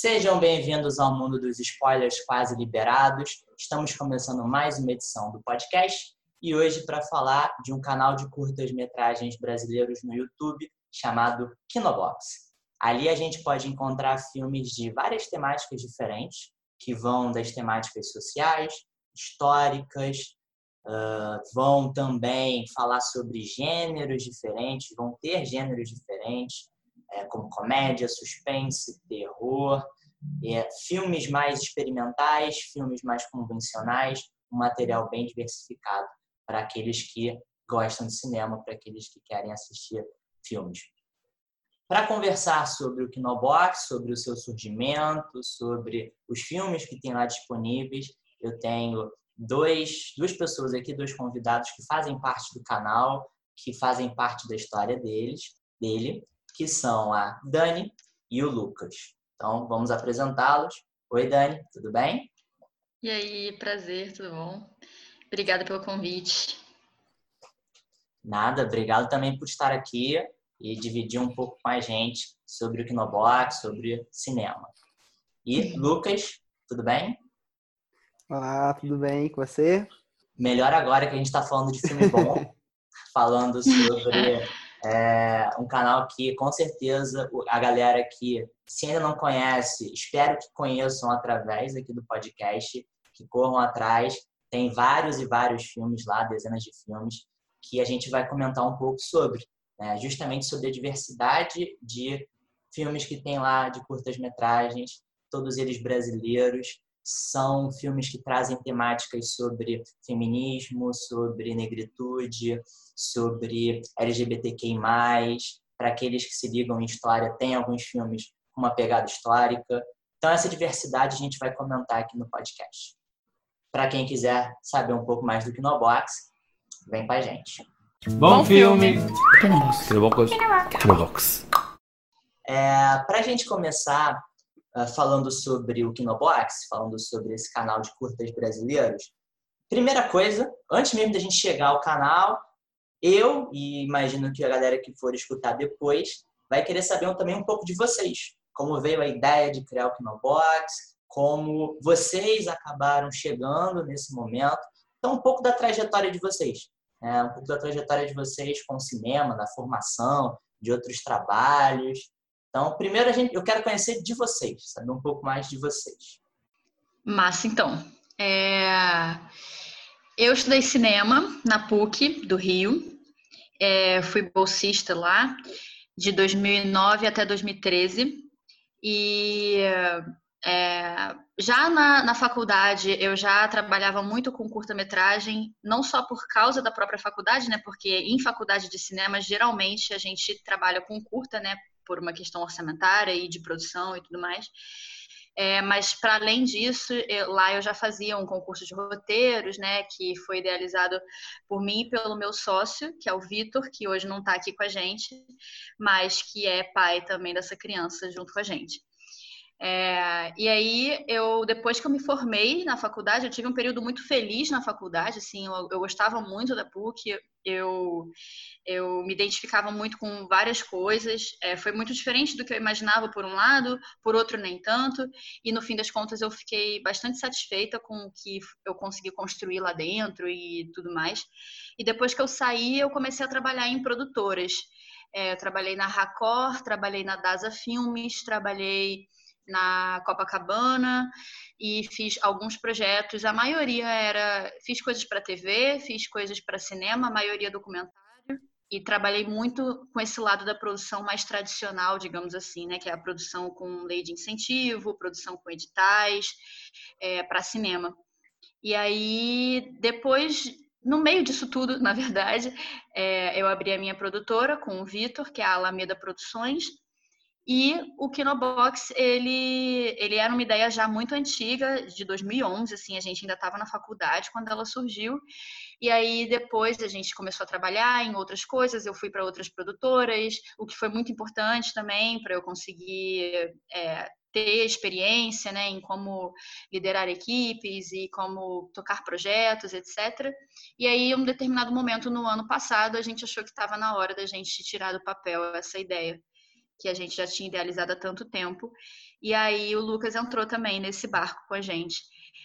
Sejam bem-vindos ao mundo dos spoilers quase liberados. Estamos começando mais uma edição do podcast e hoje para falar de um canal de curtas-metragens brasileiros no YouTube chamado Kinobox. Ali a gente pode encontrar filmes de várias temáticas diferentes, que vão das temáticas sociais, históricas, uh, vão também falar sobre gêneros diferentes, vão ter gêneros diferentes, é, como comédia, suspense, terror, é, filmes mais experimentais, filmes mais convencionais, um material bem diversificado para aqueles que gostam de cinema, para aqueles que querem assistir filmes. Para conversar sobre o Kinobox, sobre o seu surgimento, sobre os filmes que tem lá disponíveis, eu tenho dois, duas pessoas aqui, dois convidados que fazem parte do canal, que fazem parte da história deles, dele que são a Dani e o Lucas. Então, vamos apresentá-los. Oi, Dani, tudo bem? E aí, prazer, tudo bom? Obrigada pelo convite. Nada, obrigado também por estar aqui e dividir um pouco com a gente sobre o Kinobox, sobre cinema. E Lucas, tudo bem? Olá, tudo bem com você? Melhor agora que a gente está falando de filme bom, falando sobre é um canal que, com certeza, a galera que, se ainda não conhece, espero que conheçam através aqui do podcast, que corram atrás. Tem vários e vários filmes lá, dezenas de filmes, que a gente vai comentar um pouco sobre. Né? Justamente sobre a diversidade de filmes que tem lá, de curtas-metragens, todos eles brasileiros, são filmes que trazem temáticas sobre feminismo, sobre negritude, sobre LGBTQI+. Para aqueles que se ligam em história, tem alguns filmes com uma pegada histórica. Então, essa diversidade a gente vai comentar aqui no podcast. Para quem quiser saber um pouco mais do Kinobox, vem com a gente. Bom filme! Kinobox. Kinobox. É, Para a gente começar, falando sobre o Kinobox, falando sobre esse canal de curtas brasileiros. Primeira coisa, antes mesmo da gente chegar ao canal, eu e imagino que a galera que for escutar depois vai querer saber também um pouco de vocês. Como veio a ideia de criar o Kinobox, como vocês acabaram chegando nesse momento. Então, um pouco da trajetória de vocês. Né? Um pouco da trajetória de vocês com o cinema, na formação, de outros trabalhos. Então, primeiro a gente, eu quero conhecer de vocês, saber um pouco mais de vocês. Massa, então. É... Eu estudei cinema na PUC do Rio. É, fui bolsista lá de 2009 até 2013. E é, já na, na, faculdade eu já trabalhava muito com curta-metragem, não só por causa da própria faculdade, né? Porque em faculdade de cinema geralmente a gente trabalha com curta, né? Por uma questão orçamentária e de produção e tudo mais. É, mas para além disso, eu, lá eu já fazia um concurso de roteiros, né, que foi idealizado por mim e pelo meu sócio, que é o Vitor, que hoje não está aqui com a gente, mas que é pai também dessa criança junto com a gente. É, e aí, eu depois que eu me formei na faculdade, eu tive um período muito feliz na faculdade, assim, eu, eu gostava muito da PUC, eu, eu me identificava muito com várias coisas, é, foi muito diferente do que eu imaginava por um lado, por outro nem tanto, e no fim das contas eu fiquei bastante satisfeita com o que eu consegui construir lá dentro e tudo mais. E depois que eu saí, eu comecei a trabalhar em produtoras. É, eu trabalhei na Racor, trabalhei na Dasa Filmes, trabalhei na Copacabana e fiz alguns projetos. A maioria era fiz coisas para TV, fiz coisas para cinema, a maioria documentário e trabalhei muito com esse lado da produção mais tradicional, digamos assim, né, que é a produção com lei de incentivo, produção com editais é, para cinema. E aí depois no meio disso tudo, na verdade, é, eu abri a minha produtora com o Vitor, que é a Alameda Produções, e o Kinobox, ele, ele era uma ideia já muito antiga, de 2011, assim, a gente ainda estava na faculdade quando ela surgiu. E aí depois a gente começou a trabalhar em outras coisas, eu fui para outras produtoras, o que foi muito importante também para eu conseguir é, ter experiência né, em como liderar equipes e como tocar projetos, etc. E aí, em um determinado momento no ano passado, a gente achou que estava na hora da gente tirar do papel essa ideia. Que a gente já tinha idealizado há tanto tempo. E aí o Lucas entrou também nesse barco com a gente.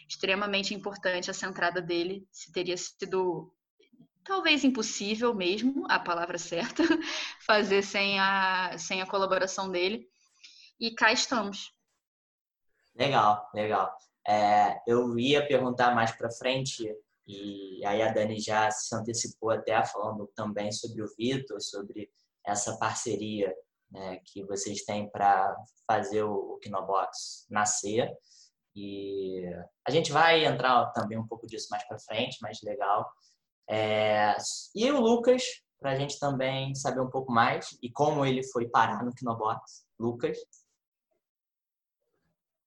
Extremamente importante essa entrada dele, se teria sido talvez impossível mesmo, a palavra certa, fazer sem a, sem a colaboração dele. E cá estamos. Legal, legal. É, eu ia perguntar mais para frente, e aí a Dani já se antecipou até falando também sobre o Vitor, sobre essa parceria né, que vocês têm para fazer o, Kinobox nascer. E a gente vai entrar também um pouco disso mais para frente, mais legal. É, e o Lucas, para a gente também saber um pouco mais e como ele foi parar no Kinobox. Lucas?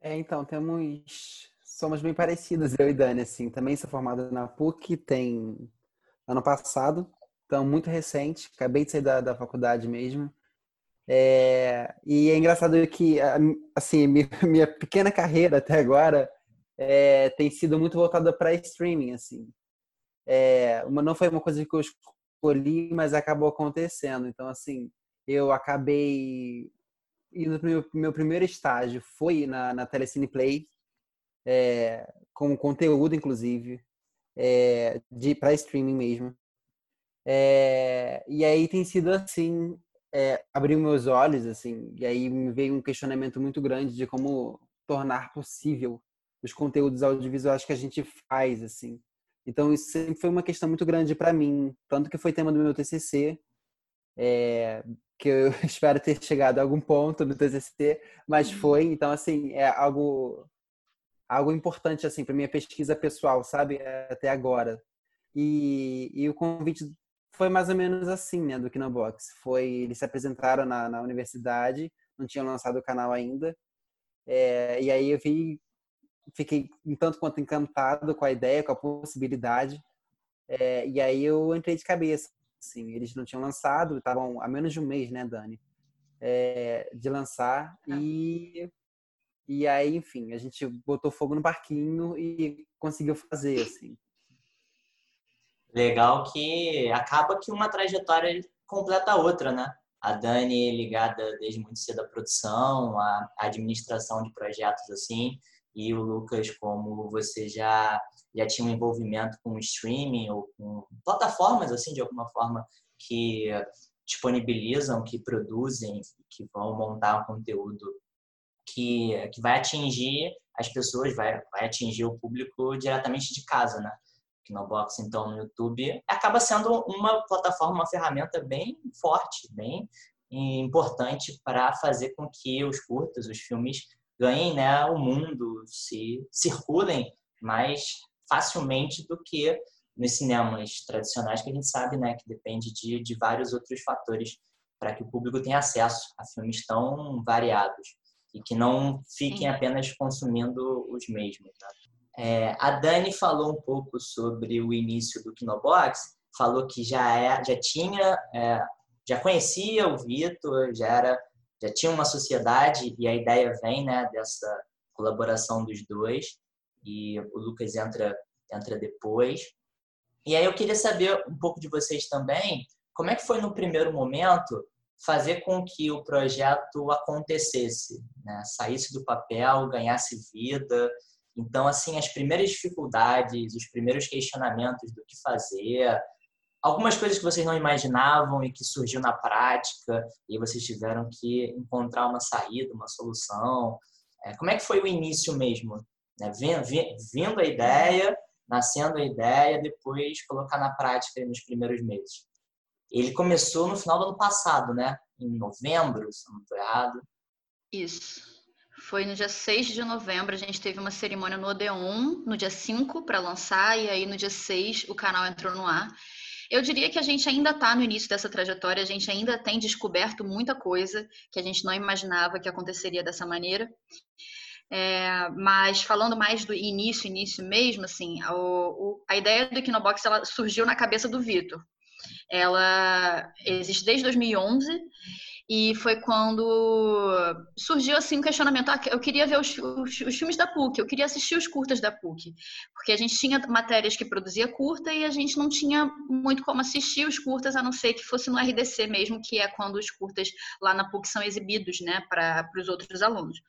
É, então, temos. Somos bem parecidos, eu e Dani, assim. Também sou formado na PUC, tem ano passado, então muito recente, acabei de sair da, da faculdade mesmo. É, e é engraçado que, assim, minha pequena carreira até agora é, tem sido muito voltada para streaming, assim. É, uma, não foi uma coisa que eu escolhi, mas acabou acontecendo. Então, assim, eu acabei indo pro meu, meu primeiro estágio foi na, na Telecine Play, é, com conteúdo, inclusive, é, de para streaming mesmo. É, e aí tem sido assim, é, abriu meus olhos, assim, e aí me veio um questionamento muito grande de como tornar possível os conteúdos audiovisuais que a gente faz, assim. Então isso sempre foi uma questão muito grande para mim, tanto que foi tema do meu TCC, é, que eu espero ter chegado a algum ponto no TCC, mas uhum. foi, então assim, é algo algo importante assim para minha pesquisa pessoal, sabe, até agora. E, e o convite foi mais ou menos assim, né, do Kinobox. Foi, eles se apresentaram na, na universidade, não tinham lançado o canal ainda, é, e aí eu vi, fiquei um tanto quanto encantado com a ideia, com a possibilidade, é, e aí eu entrei de cabeça. Assim, eles não tinham lançado, estavam há menos de um mês, né, Dani? É, de lançar. Ah. E, e aí, enfim, a gente botou fogo no parquinho e conseguiu fazer, assim. Legal que acaba que uma trajetória completa a outra, né? A Dani ligada desde muito cedo à produção, à administração de projetos assim, e o Lucas, como você já já tinha um envolvimento com streaming ou com plataformas assim de alguma forma que disponibilizam, que produzem, que vão montar um conteúdo que, que vai atingir as pessoas, vai, vai atingir o público diretamente de casa, né? Kinobox, então, no YouTube, acaba sendo uma plataforma, uma ferramenta bem forte, bem importante para fazer com que os curtas, os filmes ganhem né, o mundo, se circulem mais facilmente do que nos cinemas tradicionais, que a gente sabe né, que depende de, de vários outros fatores para que o público tenha acesso a filmes tão variados e que não fiquem apenas consumindo os mesmos. Né? É, a Dani falou um pouco sobre o início do Kinobox, falou que já, é, já tinha, é, já conhecia o Vitor, já era, já tinha uma sociedade e a ideia vem né, dessa colaboração dos dois e o Lucas entra, entra depois. E aí eu queria saber um pouco de vocês também, como é que foi no primeiro momento fazer com que o projeto acontecesse, né? saísse do papel, ganhasse vida. Então, assim, as primeiras dificuldades, os primeiros questionamentos do que fazer, algumas coisas que vocês não imaginavam e que surgiu na prática e vocês tiveram que encontrar uma saída, uma solução. É, como é que foi o início mesmo né? Vindo a ideia, nascendo a ideia, depois colocar na prática nos primeiros meses. Ele começou no final do ano passado, né? Em novembro, se não estou errado. Isso. Foi no dia 6 de novembro, a gente teve uma cerimônia no Odeon, no dia 5 para lançar, e aí no dia 6 o canal entrou no ar. Eu diria que a gente ainda está no início dessa trajetória, a gente ainda tem descoberto muita coisa que a gente não imaginava que aconteceria dessa maneira. É, mas falando mais do início, início mesmo, assim, a, o, a ideia do Equinobox ela surgiu na cabeça do Vitor. Ela existe desde 2011 E foi quando surgiu assim um questionamento: ah, eu queria ver os, os, os, filmes da PUC, eu queria assistir os curtas da PUC, porque a gente tinha matérias que produzia curta e a gente não tinha muito como assistir os curtas, a não ser que fosse no RDC mesmo, que é quando os curtas lá na PUC são exibidos, né, para os outros alunos.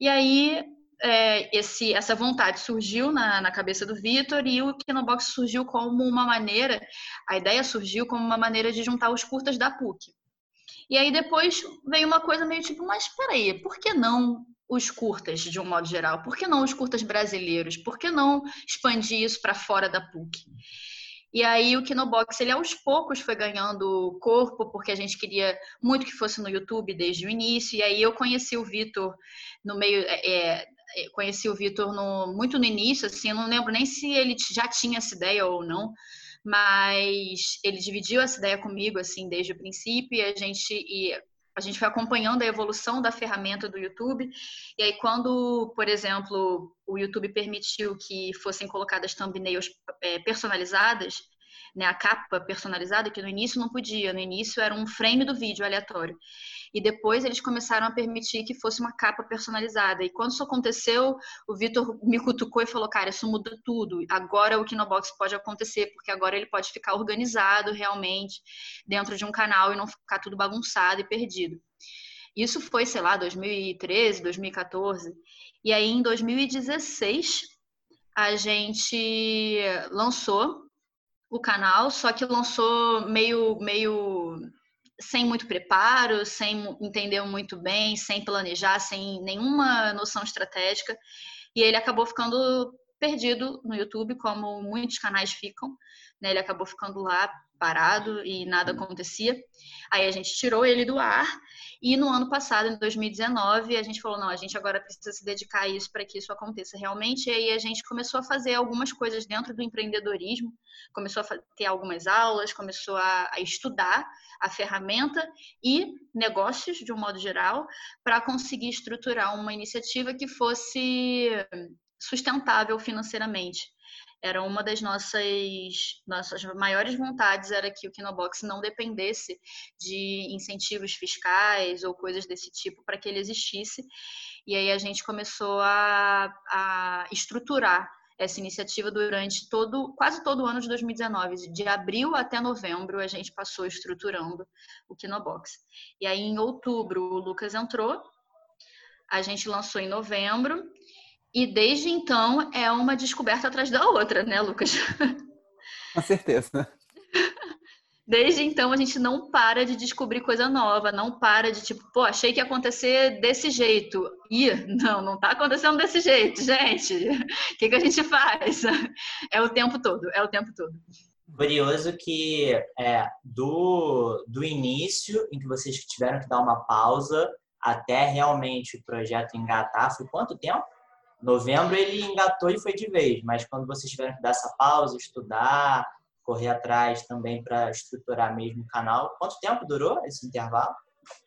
E aí é, esse, essa vontade surgiu na, na cabeça do Vitor e o Kinobox surgiu como uma maneira, a ideia surgiu como uma maneira de juntar os curtas da PUC. E aí depois veio uma coisa meio tipo, mas peraí, por que não os curtas de um modo geral? Por que não os curtas brasileiros? Por que não expandir isso para fora da PUC? E aí o Kinobox, ele aos poucos foi ganhando corpo, porque a gente queria muito que fosse no YouTube desde o início. E aí eu conheci o Vitor no meio, é, é conheci o Vitor muito no início, assim, eu não lembro nem se ele já tinha essa ideia ou não, mas ele dividiu essa ideia comigo assim desde o princípio e a gente e a gente foi acompanhando a evolução da ferramenta do YouTube. E aí, quando, por exemplo, o YouTube permitiu que fossem colocadas thumbnails é, personalizadas, né, a capa personalizada, que no início não podia, no início era um frame do vídeo aleatório. E depois eles começaram a permitir que fosse uma capa personalizada. E quando isso aconteceu, o Vitor me cutucou e falou: Cara, isso muda tudo. Agora o Kinobox pode acontecer, porque agora ele pode ficar organizado realmente dentro de um canal e não ficar tudo bagunçado e perdido. Isso foi, sei lá, 2013, 2014. E aí, em 2016, a gente lançou o canal, só que lançou meio, meio sem muito preparo, sem entender muito bem, sem planejar, sem nenhuma noção estratégica. E ele acabou ficando perdido no YouTube, como muitos canais ficam. Né? Ele acabou ficando lá parado e nada acontecia. Aí a gente tirou ele do ar e no ano passado, em 2019, a gente falou: não, a gente agora precisa se dedicar a isso para que isso aconteça realmente. E aí a gente começou a fazer algumas coisas dentro do empreendedorismo, começou a ter algumas aulas, começou a, estudar a ferramenta e negócios de um modo geral para conseguir estruturar uma iniciativa que fosse sustentável financeiramente era uma das nossas, nossas maiores vontades era que o Kinobox não dependesse de incentivos fiscais ou coisas desse tipo para que ele existisse. E aí a gente começou a, a estruturar essa iniciativa durante todo, quase todo o ano de 2019. De abril até novembro, a gente passou estruturando o Kinobox. E aí, em outubro, o Lucas entrou, a gente lançou em novembro, e desde então é uma descoberta atrás da outra, né, Lucas? Com certeza. Desde então a gente não para de descobrir coisa nova, não para de tipo, pô, achei que ia acontecer desse jeito. Ih, não, não tá acontecendo desse jeito, gente. O que, que a gente faz? É o tempo todo, é o tempo todo. Curioso que é, do, do início, em que vocês tiveram que dar uma pausa, até realmente o projeto engatar, foi quanto tempo? Novembro ele engatou e foi de vez, mas quando vocês tiveram que dar essa pausa, estudar, correr atrás também para estruturar mesmo o canal, quanto tempo durou esse intervalo?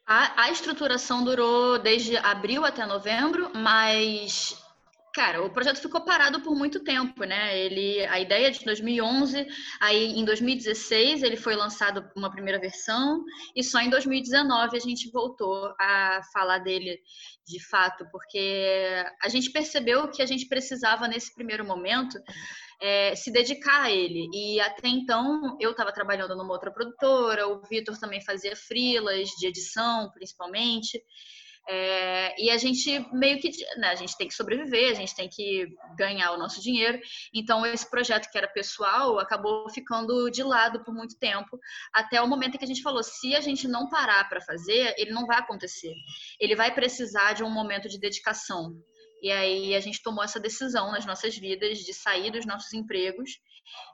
A, a estruturação durou desde abril até novembro, mas Cara, o projeto ficou parado por muito tempo, né? Ele, a ideia é de 2011, aí em 2016 ele foi lançado uma primeira versão e só em 2019 a gente voltou a falar dele de fato, porque a gente percebeu que a gente precisava nesse primeiro momento é, se dedicar a ele. E até então eu estava trabalhando numa outra produtora, o Vitor também fazia frilas de edição, principalmente. É, e a gente meio que né, a gente tem que sobreviver, a gente tem que ganhar o nosso dinheiro. Então esse projeto que era pessoal acabou ficando de lado por muito tempo, até o momento em que a gente falou: se a gente não parar para fazer, ele não vai acontecer. Ele vai precisar de um momento de dedicação. E aí a gente tomou essa decisão nas nossas vidas de sair dos nossos empregos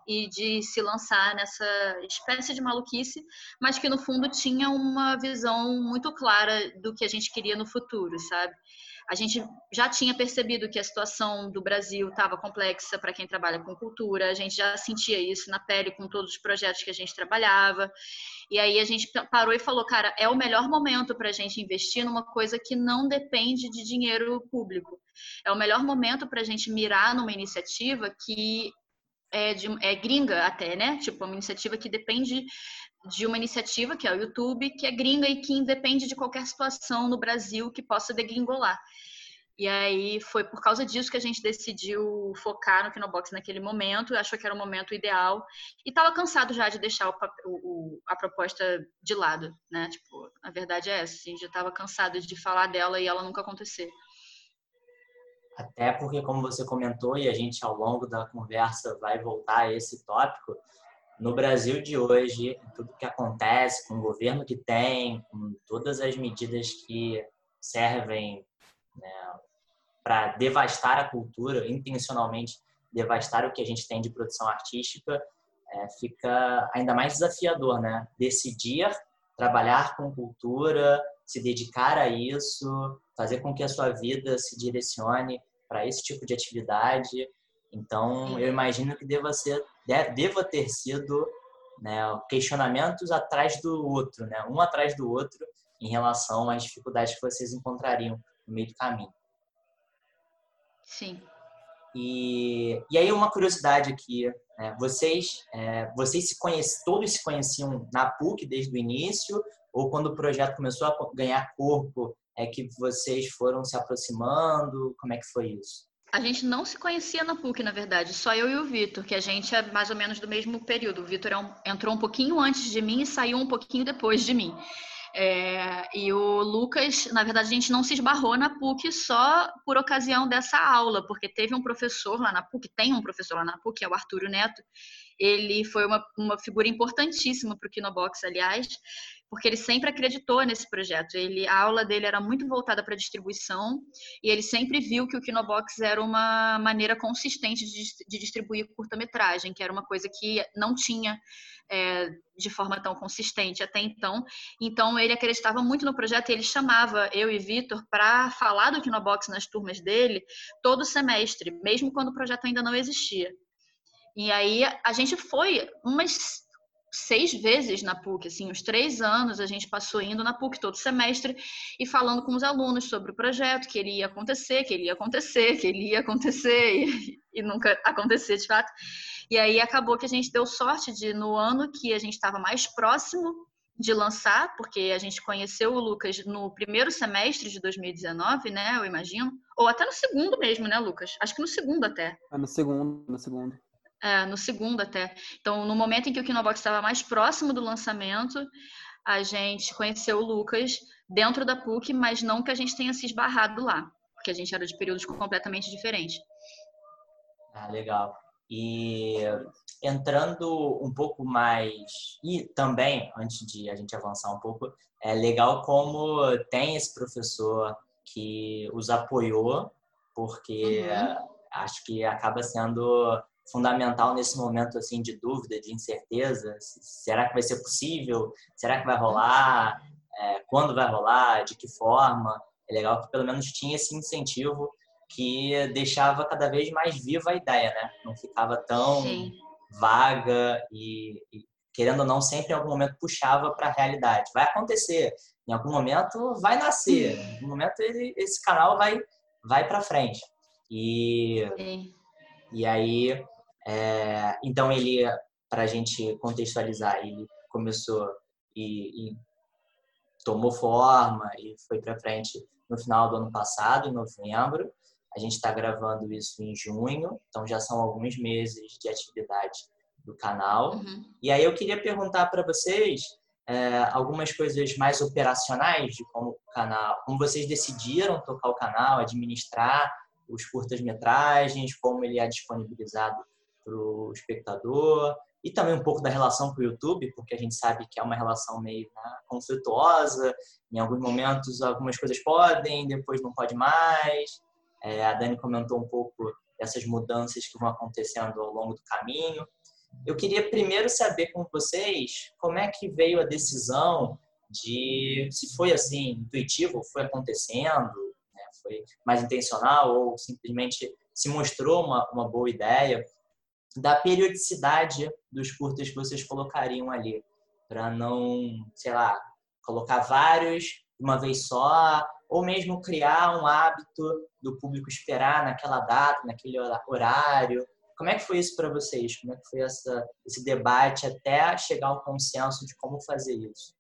e de se lançar nessa espécie de maluquice, mas que no fundo tinha uma visão muito clara do que a gente queria no futuro, sabe? A gente já tinha percebido que a situação do Brasil estava complexa para quem trabalha com cultura, a gente já sentia isso na pele com todos os projetos que a gente trabalhava. E aí a gente parou e falou, cara, é o melhor momento para a gente investir numa coisa que não depende de dinheiro público. É o melhor momento para a gente mirar numa iniciativa que é, de, é gringa até, né? Tipo, uma iniciativa que depende de uma iniciativa que é o YouTube, que é gringa e que independe de qualquer situação no Brasil que possa degringolar. E aí foi por causa disso que a gente decidiu focar no Kinobox naquele momento, achou que era o momento ideal e estava cansado já de deixar o, o, a proposta de lado, né? Tipo, a verdade é essa, a gente já estava cansado de falar dela e ela nunca acontecer. Até porque, como você comentou, e a gente ao longo da conversa vai voltar a esse tópico, no Brasil de hoje, tudo que acontece com o governo que tem, com todas as medidas que servem né, para devastar a cultura, intencionalmente devastar o que a gente tem de produção artística, é, fica ainda mais desafiador, né? Decidir trabalhar com cultura, se dedicar a isso, fazer com que a sua vida se direcione para esse tipo de atividade. Então, eu imagino que deva ser, deva ter sido né, questionamentos atrás do outro, né, um atrás do outro, em relação às dificuldades que vocês encontrariam no meio do caminho. Sim. E, e aí uma curiosidade aqui, né? vocês é, vocês se conhecem, todos se conheciam na PUC desde o início ou quando o projeto começou a ganhar corpo é que vocês foram se aproximando? Como é que foi isso? A gente não se conhecia na PUC, na verdade, só eu e o Vitor, que a gente é mais ou menos do mesmo período. O Vitor é entrou um pouquinho antes de mim e saiu um pouquinho depois de mim. É, e o Lucas, na verdade, a gente não se esbarrou na PUC só por ocasião dessa aula, porque teve um professor lá na PUC, tem um professor lá na PUC, é o Artúrio Neto. Ele foi uma, uma figura importantíssima para o Kinobox, aliás, porque ele sempre acreditou nesse projeto. Ele, a aula dele era muito voltada para distribuição e ele sempre viu que o Kinobox era uma maneira consistente de, de distribuir curta-metragem, que era uma coisa que não tinha é, de forma tão consistente até então. Então ele acreditava muito no projeto e ele chamava eu e Vitor para falar do Kinobox nas turmas dele todo semestre, mesmo quando o projeto ainda não existia. E aí a gente foi umas seis vezes na PUC, assim, uns três anos a gente passou indo na PUC todo semestre e falando com os alunos sobre o projeto, que ele ia acontecer, que ele ia acontecer, que ele ia acontecer e, e nunca acontecer de fato. E aí acabou que a gente deu sorte de, no ano que a gente estava mais próximo de lançar, porque a gente conheceu o Lucas no primeiro semestre de 2019, né, eu imagino, ou até no segundo mesmo, né, Lucas? Acho que no segundo até. É no segundo, no segundo é, no segundo até. Então, no momento em que o Kinobox estava mais próximo do lançamento, a gente conheceu o Lucas dentro da PUC, mas não que a gente tenha se esbarrado lá, porque a gente era de períodos completamente diferentes. Ah, legal. E entrando um pouco mais e também antes de a gente avançar um pouco, é legal como tem esse professor que os apoiou, porque uhum. acho que acaba sendo fundamental nesse momento assim de dúvida, de incerteza. Será que vai ser possível? Será que vai rolar? É, quando vai rolar? De que forma? É legal que pelo menos tinha esse incentivo que deixava cada vez mais viva a ideia, né? Não ficava tão Sim. vaga e, e, querendo ou não sempre em algum momento puxava para a realidade. Vai acontecer, em algum momento vai nascer, em algum momento ele, esse canal vai vai para frente. E Sim. e aí é, então ele, para a gente contextualizar, ele começou e, e tomou forma e foi para frente no final do ano passado, em novembro. A gente está gravando isso em junho, então já são alguns meses de atividade do canal. Uhum. E aí eu queria perguntar para vocês é, algumas coisas mais operacionais de como o canal, como vocês decidiram tocar o canal, administrar os curtas-metragens, como ele é disponibilizado para o espectador e também um pouco da relação com o YouTube, porque a gente sabe que é uma relação meio né, conflituosa. Em alguns momentos, algumas coisas podem, depois não pode mais. É, a Dani comentou um pouco dessas mudanças que vão acontecendo ao longo do caminho. Eu queria primeiro saber com vocês como é que veio a decisão de se foi assim intuitivo, foi acontecendo, né, foi mais intencional ou simplesmente se mostrou uma, uma boa ideia da periodicidade dos curtas que vocês colocariam ali, para não, sei lá, colocar vários de uma vez só, ou mesmo criar um hábito do público esperar naquela data, naquele horário. Como é que foi isso para vocês? Como é que foi essa, esse debate até chegar ao consenso de como fazer isso?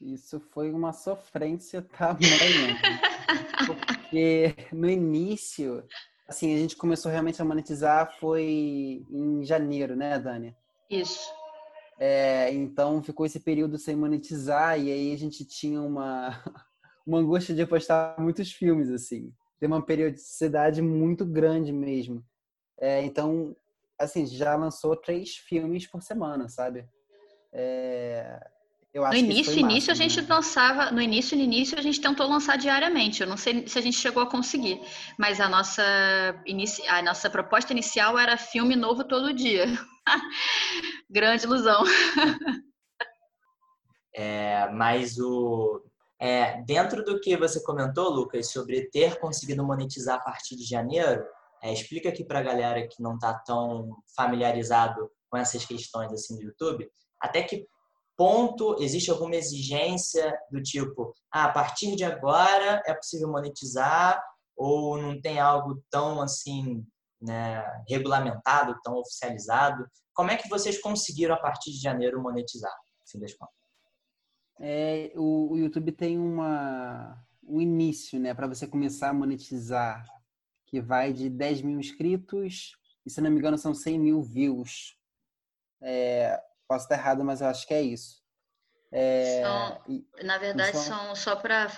Isso foi uma sofrência tamanha. porque no início, assim, a gente começou realmente a monetizar foi em janeiro, né, Dani? Isso. É, então ficou esse período sem monetizar e aí a gente tinha uma, uma angústia de postar muitos filmes, assim. Tem uma periodicidade muito grande mesmo. É, então, assim, já lançou três filmes por semana, sabe? É, no início, início máximo, a gente né? lançava, no início, no início a gente tentou lançar diariamente. Eu não sei se a gente chegou a conseguir, mas a nossa a nossa proposta inicial era filme novo todo dia. Grande ilusão. É, mas o é, dentro do que você comentou, Lucas, sobre ter conseguido monetizar a partir de janeiro, é, explica aqui para a galera que não está tão familiarizado com essas questões assim do YouTube, até que ponto existe alguma exigência do tipo, ah, a partir de agora é possível monetizar ou não tem algo tão assim, né, regulamentado, tão oficializado? Como é que vocês conseguiram a partir de janeiro monetizar, fim das contas? É, o, o YouTube tem uma um início, né, para você começar a monetizar, que vai de 10 mil inscritos e, se não me engano, são 100 mil views. É, Posso estar errado, mas eu acho que é isso. É, são, na verdade, são, são só para.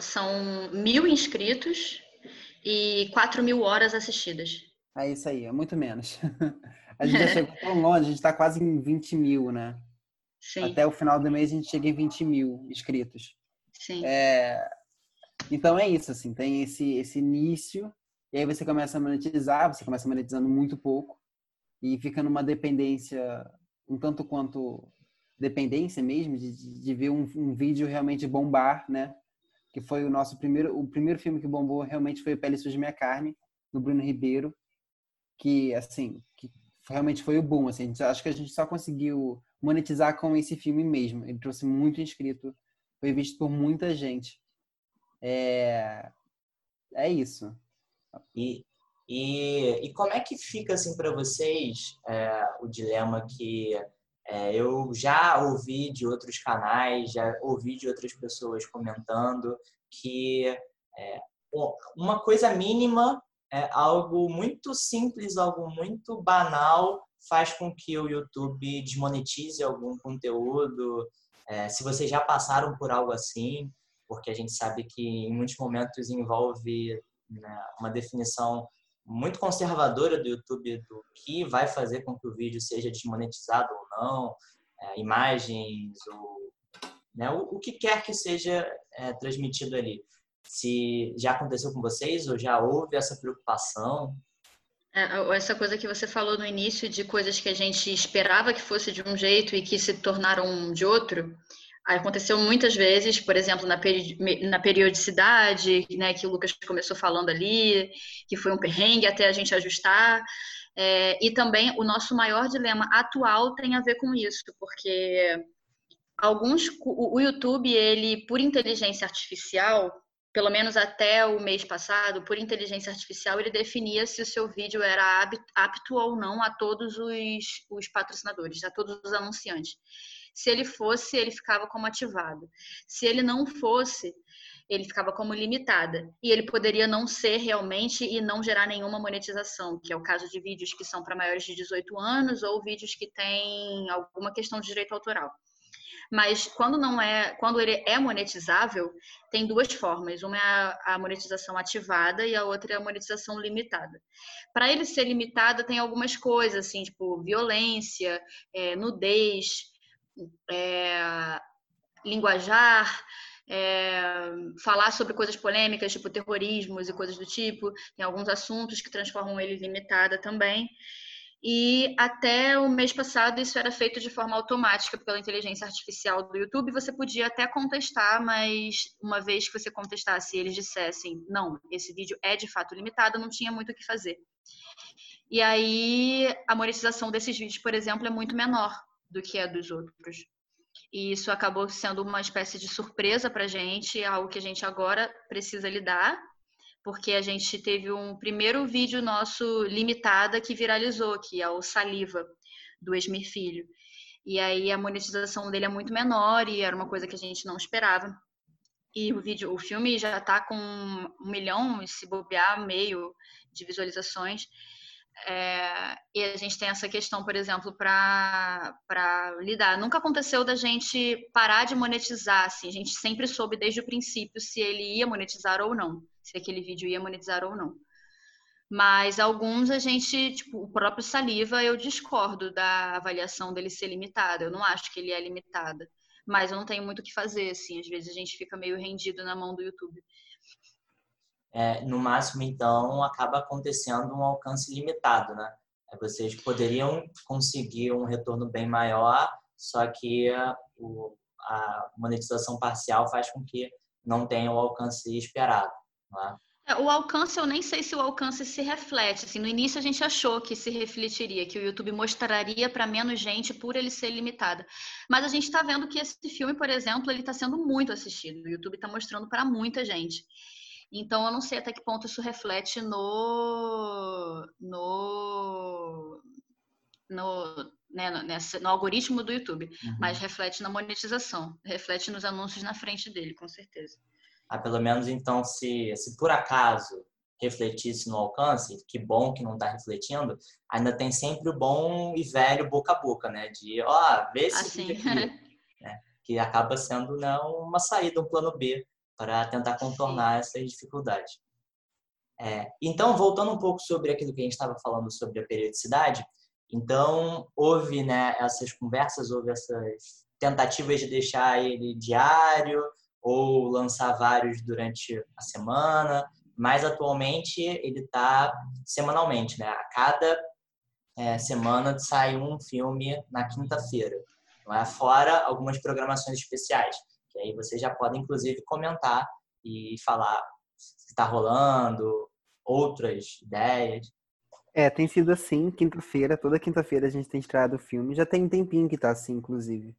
São mil inscritos e quatro mil horas assistidas. É isso aí, é muito menos. A gente já chegou tão longe, a gente está quase em 20 mil, né? Sim. Até o final do mês a gente chega em 20 mil inscritos. Sim. É, então é isso, assim, tem esse, esse início, e aí você começa a monetizar, você começa monetizando muito pouco, e fica numa dependência um tanto quanto dependência mesmo de, de ver um, um, vídeo realmente bombar, né? Que foi o nosso primeiro, o primeiro filme que bombou realmente foi Pele Suja Minha Carne, do Bruno Ribeiro, que assim, que realmente foi o boom, assim, gente, acho que a gente só conseguiu monetizar com esse filme mesmo. Ele trouxe muito inscrito, foi visto por muita gente. É, é isso. E e, e como é que fica assim para vocês é, o dilema que é, eu já ouvi de outros canais, já ouvi de outras pessoas comentando que é, uma coisa mínima, é, algo muito simples, algo muito banal, faz com que o YouTube desmonetize algum conteúdo. É, se vocês já passaram por algo assim, porque a gente sabe que em muitos momentos envolve né, uma definição muito conservadora do YouTube do que vai fazer com que o vídeo seja desmonetizado ou não, é, imagens, ou, né, o, o, que quer que seja é, transmitido ali. Se já aconteceu com vocês ou já houve essa preocupação? É, essa coisa que você falou no início de coisas que a gente esperava que fosse de um jeito e que se tornaram de outro, Aconteceu muitas vezes, por exemplo, na, peri na periodicidade, né, que o Lucas começou falando ali, que foi um perrengue até a gente ajustar. É, e também o nosso maior dilema atual tem a ver com isso, porque alguns o YouTube ele por inteligência artificial pelo menos até o mês passado, por inteligência artificial, ele definia se o seu vídeo era apto ou não a todos os, os patrocinadores, a todos os anunciantes. Se ele fosse, ele ficava como ativado. Se ele não fosse, ele ficava como limitada. E ele poderia não ser realmente e não gerar nenhuma monetização, que é o caso de vídeos que são para maiores de 18 anos ou vídeos que têm alguma questão de direito autoral. Mas quando não é, quando ele é monetizável, tem duas formas. Uma é a monetização ativada e a outra é a monetização limitada. Para ele ser limitada, tem algumas coisas, assim, tipo violência, é, nudez, é, linguajar, é, falar sobre coisas polêmicas, tipo terrorismos e coisas do tipo. Tem alguns assuntos que transformam ele limitada também. E até o mês passado isso era feito de forma automática pela inteligência artificial do YouTube. Você podia até contestar, mas uma vez que você contestasse e eles dissessem, não, esse vídeo é de fato limitado, não tinha muito o que fazer. E aí a monetização desses vídeos, por exemplo, é muito menor do que a dos outros. E isso acabou sendo uma espécie de surpresa para a gente, algo que a gente agora precisa lidar, porque a gente teve um primeiro vídeo nosso limitada que viralizou, que é o Saliva, do Esmir Filho. E aí a monetização dele é muito menor e era uma coisa que a gente não esperava. E o vídeo, o filme já está com um milhão, se bobear, meio de visualizações. É, e a gente tem essa questão, por exemplo, para lidar. Nunca aconteceu da gente parar de monetizar, assim. A gente sempre soube desde o princípio se ele ia monetizar ou não, se aquele vídeo ia monetizar ou não. Mas alguns a gente, tipo, o próprio Saliva, eu discordo da avaliação dele ser limitado. Eu não acho que ele é limitado. Mas eu não tenho muito o que fazer, assim. Às vezes a gente fica meio rendido na mão do YouTube é, no máximo, então, acaba acontecendo um alcance limitado, né? Vocês poderiam conseguir um retorno bem maior, só que o, a monetização parcial faz com que não tenha o alcance esperado. Né? É, o alcance, eu nem sei se o alcance se reflete. Assim, no início a gente achou que se refletiria, que o YouTube mostraria para menos gente por ele ser limitado. Mas a gente está vendo que esse filme, por exemplo, ele está sendo muito assistido. O YouTube está mostrando para muita gente. Então, eu não sei até que ponto isso reflete no, no, no, né, nessa, no algoritmo do YouTube, uhum. mas reflete na monetização, reflete nos anúncios na frente dele, com certeza. Ah, pelo menos então, se, se por acaso refletisse no alcance, que bom que não está refletindo, ainda tem sempre o bom e velho boca a boca, né? De, ó, oh, vê esse assim. aqui, né? que acaba sendo né, uma saída, um plano B para tentar contornar essas dificuldades. É, então, voltando um pouco sobre aquilo que a gente estava falando sobre a periodicidade, então houve né, essas conversas, houve essas tentativas de deixar ele diário ou lançar vários durante a semana, mas atualmente ele está semanalmente, né? A cada é, semana sai um filme na quinta-feira, não é? Fora algumas programações especiais. Que aí vocês já podem, inclusive, comentar e falar se está rolando, outras ideias. É, tem sido assim, quinta-feira, toda quinta-feira a gente tem estreado o filme. Já tem um tempinho que tá assim, inclusive.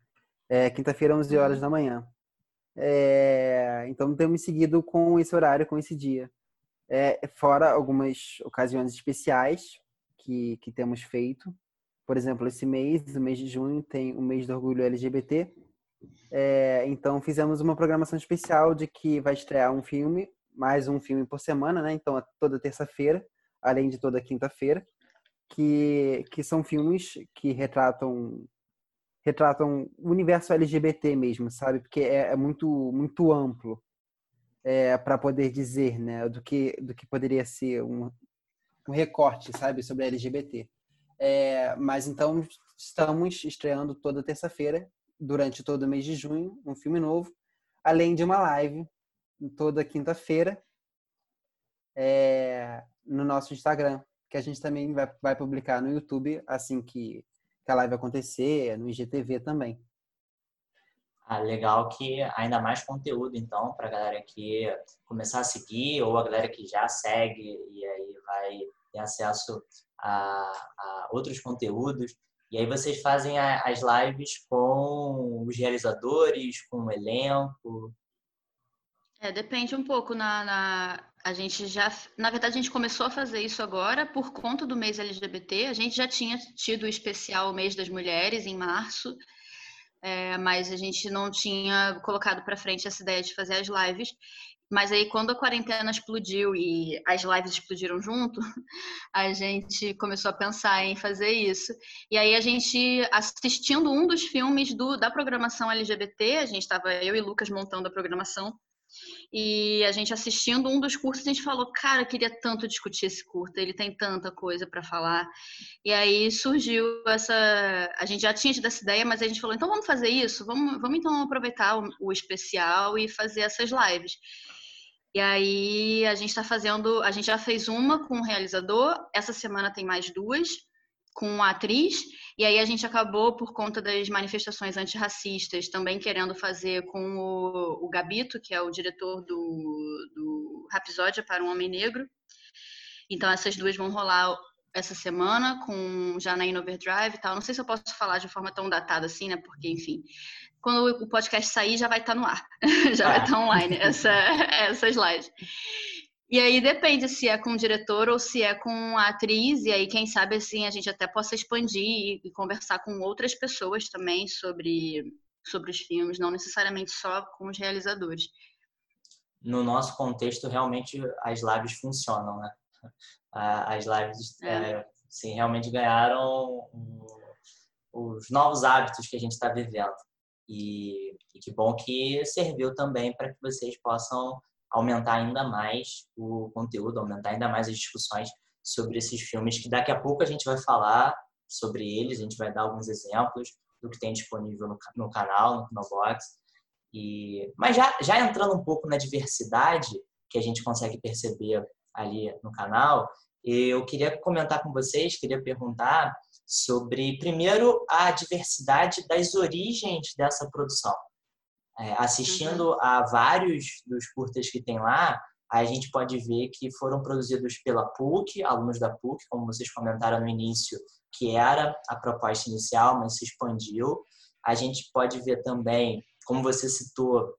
É, quinta-feira, 11 horas uhum. da manhã. É, então temos seguido com esse horário, com esse dia. É, fora algumas ocasiões especiais que, que temos feito. Por exemplo, esse mês, o mês de junho, tem o mês do orgulho LGBT, é, então fizemos uma programação especial de que vai estrear um filme, mais um filme por semana, né? Então é toda terça-feira, além de toda quinta-feira, que, que são filmes que retratam retratam o universo LGBT mesmo, sabe? Porque é, é muito muito amplo é, para poder dizer, né? Do que do que poderia ser um, um recorte, sabe, sobre LGBT. É, mas então estamos estreando toda terça-feira durante todo o mês de junho, um filme novo, além de uma live toda quinta-feira é, no nosso Instagram, que a gente também vai, vai publicar no YouTube assim que, que a live acontecer, no IGTV também. Ah, legal que ainda mais conteúdo, então, para a galera que começar a seguir ou a galera que já segue e aí vai ter acesso a, a outros conteúdos. E aí vocês fazem as lives com os realizadores, com o elenco? É, depende um pouco. Na, na, a gente já, na verdade, a gente começou a fazer isso agora por conta do mês LGBT. A gente já tinha tido o especial Mês das Mulheres em março, é, mas a gente não tinha colocado para frente essa ideia de fazer as lives. Mas aí, quando a quarentena explodiu e as lives explodiram junto, a gente começou a pensar em fazer isso. E aí, a gente, assistindo um dos filmes do, da programação LGBT, a gente estava, eu e Lucas, montando a programação, e a gente assistindo um dos cursos, a gente falou, cara, queria tanto discutir esse curso, ele tem tanta coisa para falar. E aí surgiu essa. A gente já tinha tido essa ideia, mas a gente falou, então vamos fazer isso, vamos, vamos então aproveitar o, o especial e fazer essas lives. E aí a gente está fazendo, a gente já fez uma com o realizador, essa semana tem mais duas com a atriz, e aí a gente acabou, por conta das manifestações antirracistas, também querendo fazer com o, o Gabito, que é o diretor do, do Rapsódia para um Homem Negro. Então essas duas vão rolar essa semana com Janaína Overdrive e tal. Não sei se eu posso falar de forma tão datada assim, né? Porque, enfim, quando o podcast sair, já vai estar no ar, já ah. vai estar online essa, essa slide. E aí depende se é com o diretor ou se é com a atriz, e aí quem sabe assim a gente até possa expandir e, e conversar com outras pessoas também sobre, sobre os filmes, não necessariamente só com os realizadores. No nosso contexto, realmente as lives funcionam, né? As lives é. É, sim, realmente ganharam os novos hábitos que a gente está vivendo. E, e que bom que serviu também para que vocês possam aumentar ainda mais o conteúdo, aumentar ainda mais as discussões sobre esses filmes, que daqui a pouco a gente vai falar sobre eles, a gente vai dar alguns exemplos do que tem disponível no, no canal, no Kinobox. E, mas já, já entrando um pouco na diversidade que a gente consegue perceber ali no canal, eu queria comentar com vocês, queria perguntar sobre, primeiro, a diversidade das origens dessa produção. É, assistindo uhum. a vários dos curtas que tem lá, a gente pode ver que foram produzidos pela PUC, alunos da PUC, como vocês comentaram no início, que era a proposta inicial, mas se expandiu. A gente pode ver também, como você citou,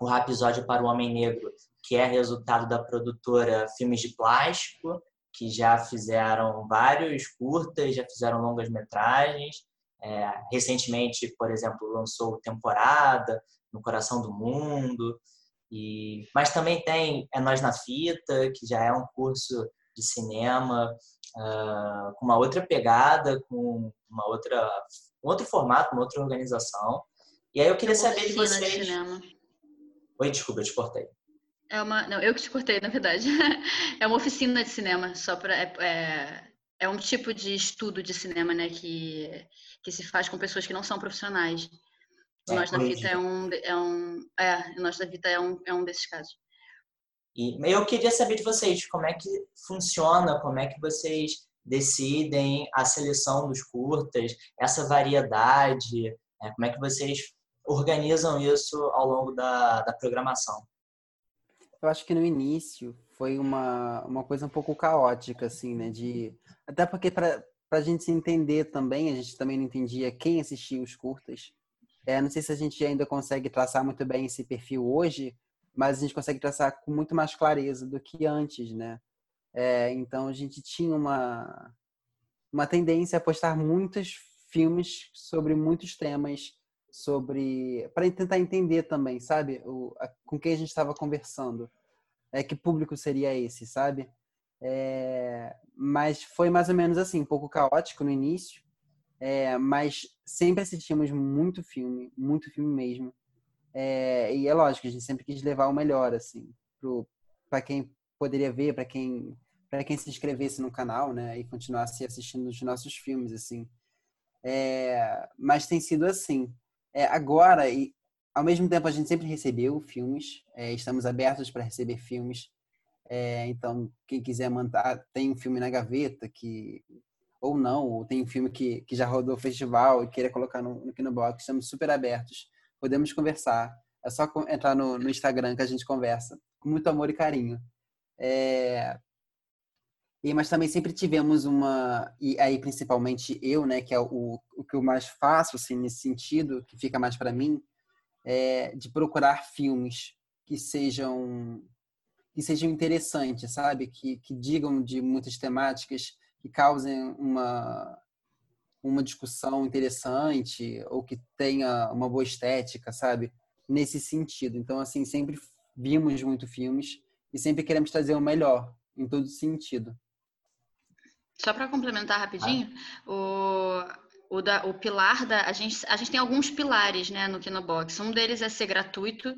o episódio para o Homem Negro, que é resultado da produtora Filmes de Plástico, que já fizeram vários curtas, já fizeram longas metragens. É, recentemente, por exemplo, lançou Temporada, no coração do mundo. E, mas também tem É Nós na Fita, que já é um curso de cinema uh, com uma outra pegada, com uma outra, um outro formato, uma outra organização. E aí eu queria saber de vocês. De cinema. Oi, desculpa, eu te cortei. É uma, não, eu que te cortei, na verdade. É uma oficina de cinema, só para é, é, é um tipo de estudo de cinema, né, que que se faz com pessoas que não são profissionais. O é, Nós da Fita é um, é um, é, Nós da Fita é um, é um desses casos. E eu queria saber de vocês, como é que funciona, como é que vocês decidem a seleção dos curtas, essa variedade, né? como é que vocês organizam isso ao longo da, da programação? Eu acho que no início foi uma, uma coisa um pouco caótica, assim, né? De, até porque para a gente se entender também, a gente também não entendia quem assistia os curtas. É, não sei se a gente ainda consegue traçar muito bem esse perfil hoje, mas a gente consegue traçar com muito mais clareza do que antes, né? É, então a gente tinha uma uma tendência a postar muitos filmes sobre muitos temas, sobre para tentar entender também, sabe, o, a, com quem a gente estava conversando, é que público seria esse, sabe? É, mas foi mais ou menos assim, um pouco caótico no início, é, mas sempre assistimos muito filme, muito filme mesmo. É, e é lógico, a gente sempre quis levar o melhor, assim, para quem poderia ver, para quem para quem se inscrevesse no canal, né, e continuasse assistindo os nossos filmes, assim. É, mas tem sido assim. É, agora, e ao mesmo tempo, a gente sempre recebeu filmes, é, estamos abertos para receber filmes. É, então, quem quiser mandar, tem um filme na gaveta que ou não, ou tem um filme que, que já rodou festival e queira colocar no, no Kinobox, estamos super abertos, podemos conversar. É só entrar no, no Instagram que a gente conversa, com muito amor e carinho. É... E, mas também sempre tivemos uma, e aí principalmente eu, né, que é o, o que eu mais faço, assim, nesse sentido, que fica mais para mim, é de procurar filmes que sejam que sejam interessantes, sabe? Que, que digam de muitas temáticas que causem uma, uma discussão interessante ou que tenha uma boa estética, sabe? Nesse sentido. Então, assim, sempre vimos muito filmes e sempre queremos trazer o melhor em todo sentido. Só para complementar rapidinho, ah. o, o, da, o pilar da. A gente, a gente tem alguns pilares né, no Kinobox. Um deles é ser gratuito.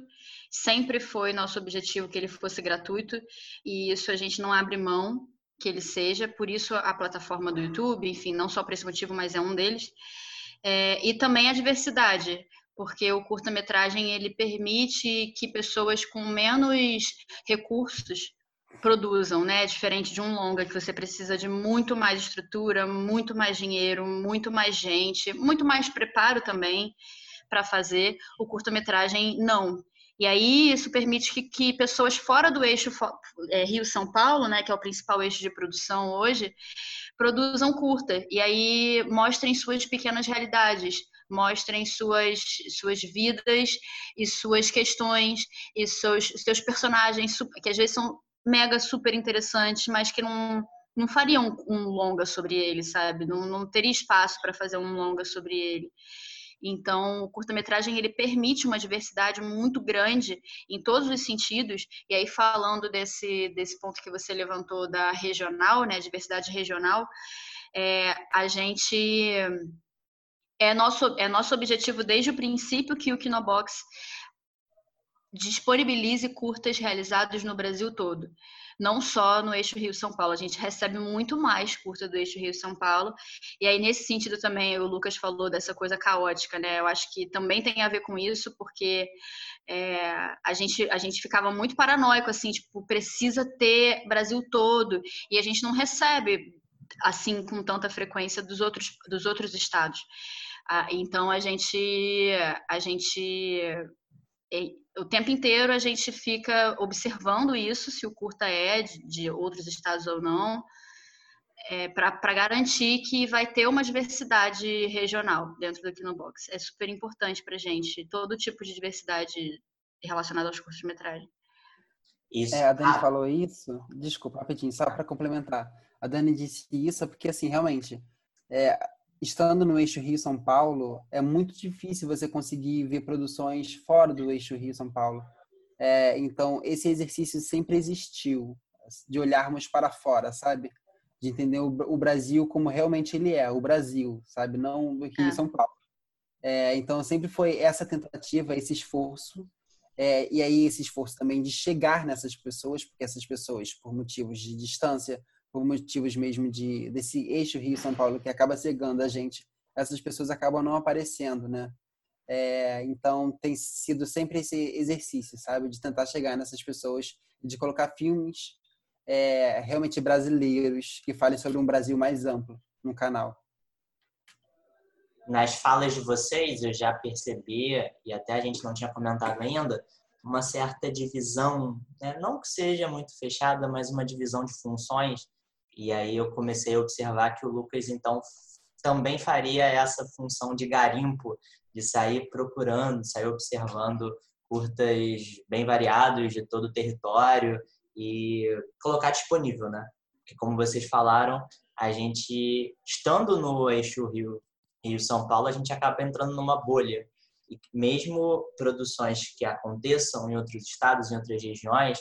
Sempre foi nosso objetivo que ele fosse gratuito, e isso a gente não abre mão que ele seja, por isso a plataforma do YouTube, enfim, não só por esse motivo, mas é um deles. É, e também a diversidade, porque o curta-metragem ele permite que pessoas com menos recursos produzam, né? Diferente de um longa que você precisa de muito mais estrutura, muito mais dinheiro, muito mais gente, muito mais preparo também para fazer. O curta-metragem não. E aí isso permite que, que pessoas fora do eixo é, Rio-São Paulo, né, que é o principal eixo de produção hoje, produzam curta. E aí mostrem suas pequenas realidades, mostrem suas, suas vidas e suas questões e seus, seus personagens, que às vezes são mega super interessantes, mas que não, não fariam um, um longa sobre ele, sabe? Não, não teria espaço para fazer um longa sobre ele. Então, o curta-metragem ele permite uma diversidade muito grande em todos os sentidos. E aí falando desse desse ponto que você levantou da regional, né, diversidade regional, é, a gente é nosso é nosso objetivo desde o princípio que o Kinobox disponibilize curtas realizados no Brasil todo, não só no eixo Rio-São Paulo. A gente recebe muito mais curta do eixo Rio-São Paulo. E aí, nesse sentido também, o Lucas falou dessa coisa caótica, né? Eu acho que também tem a ver com isso, porque é, a, gente, a gente ficava muito paranoico, assim, tipo, precisa ter Brasil todo, e a gente não recebe assim com tanta frequência dos outros, dos outros estados. Ah, então a gente a gente o tempo inteiro a gente fica observando isso, se o curta é de, de outros estados ou não, é, para garantir que vai ter uma diversidade regional dentro do Kinobox. É super importante para a gente, todo tipo de diversidade relacionada aos curtas-metragem. Isso. É, a Dani ah. falou isso. Desculpa, rapidinho, só para complementar. A Dani disse isso porque, assim, realmente, é, estando no eixo Rio-São Paulo, é muito difícil você conseguir ver produções fora do eixo Rio-São Paulo. É, então, esse exercício sempre existiu, de olharmos para fora, sabe? De entender o, o Brasil como realmente ele é, o Brasil, sabe? Não o Rio e é. São Paulo. É, então, sempre foi essa tentativa, esse esforço, é, e aí esse esforço também de chegar nessas pessoas, porque essas pessoas, por motivos de distância, por motivos mesmo de desse eixo Rio São Paulo que acaba cegando a gente, essas pessoas acabam não aparecendo, né? É, então tem sido sempre esse exercício, sabe, de tentar chegar nessas pessoas, de colocar filmes é, realmente brasileiros que falem sobre um Brasil mais amplo no canal. Nas falas de vocês, eu já percebi, e até a gente não tinha comentado ainda, uma certa divisão, né? não que seja muito fechada, mas uma divisão de funções e aí eu comecei a observar que o Lucas, então, também faria essa função de garimpo, de sair procurando, sair observando curtas bem variados de todo o território e colocar disponível, né? Porque como vocês falaram, a gente estando no eixo Rio Rio São Paulo, a gente acaba entrando numa bolha. E mesmo produções que aconteçam em outros estados, em outras regiões,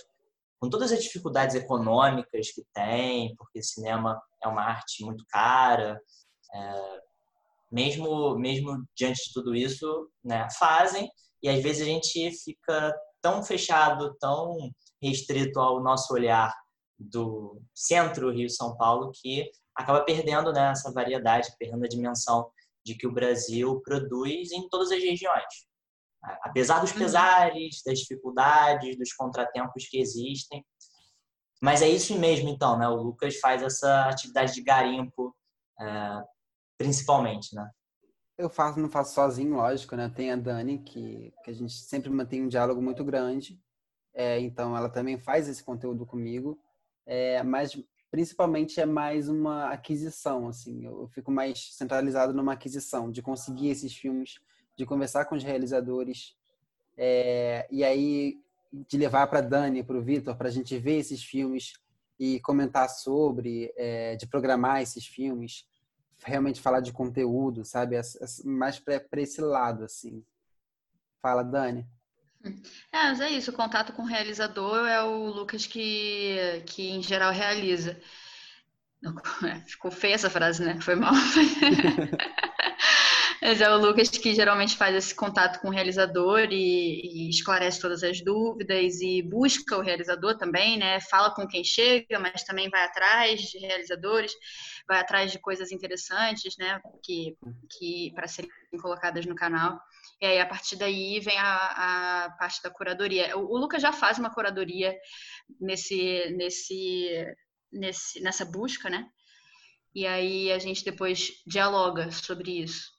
com todas as dificuldades econômicas que tem, porque cinema é uma arte muito cara, é, mesmo mesmo diante de tudo isso, né, fazem e às vezes a gente fica tão fechado, tão restrito ao nosso olhar do centro Rio São Paulo que acaba perdendo né, essa variedade, perdendo a dimensão de que o Brasil produz em todas as regiões. Apesar dos uhum. pesares, das dificuldades, dos contratempos que existem. Mas é isso mesmo, então, né? O Lucas faz essa atividade de garimpo, é, principalmente, né? Eu faço, não faço sozinho, lógico, né? Tem a Dani, que, que a gente sempre mantém um diálogo muito grande. É, então, ela também faz esse conteúdo comigo. É, mas, principalmente, é mais uma aquisição, assim. Eu, eu fico mais centralizado numa aquisição, de conseguir esses filmes de conversar com os realizadores é, e aí de levar para Dani, para o Vitor, para a gente ver esses filmes e comentar sobre, é, de programar esses filmes, realmente falar de conteúdo, sabe? Mais para esse lado, assim. Fala, Dani. É, mas é isso, o contato com o realizador é o Lucas que, que em geral realiza. Ficou feia essa frase, né? Foi mal. Mas é o Lucas que geralmente faz esse contato com o realizador e, e, esclarece todas as dúvidas e busca o realizador também, né? Fala com quem chega, mas também vai atrás de realizadores, vai atrás de coisas interessantes, né? Que, que para serem colocadas no canal. E aí, a partir daí, vem a, a parte da curadoria. O, o Lucas já faz uma curadoria nesse, nesse, nesse, nessa busca, né? E aí a gente depois dialoga sobre isso.